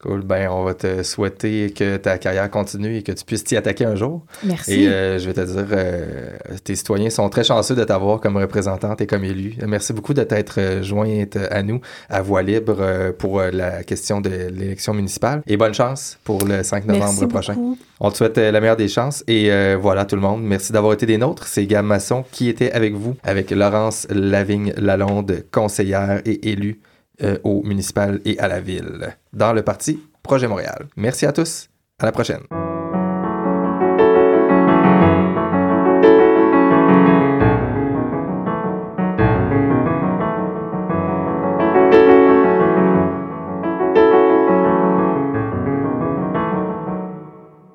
Cool. Ben, on va te souhaiter que ta carrière continue et que tu puisses t'y attaquer un jour. Merci. Et euh, je vais te dire, euh, tes citoyens sont très chanceux de t'avoir comme représentante et comme élu. Merci beaucoup de t'être euh, jointe à nous à voix libre pour la question de l'élection municipale. Et bonne chance pour le 5 novembre prochain. On te souhaite la meilleure des chances. Et voilà tout le monde. Merci d'avoir été des nôtres. C'est Gab Masson qui était avec vous, avec Laurence Lavigne-Lalonde, conseillère et élue euh, au municipal et à la ville, dans le parti Projet Montréal. Merci à tous. À la prochaine.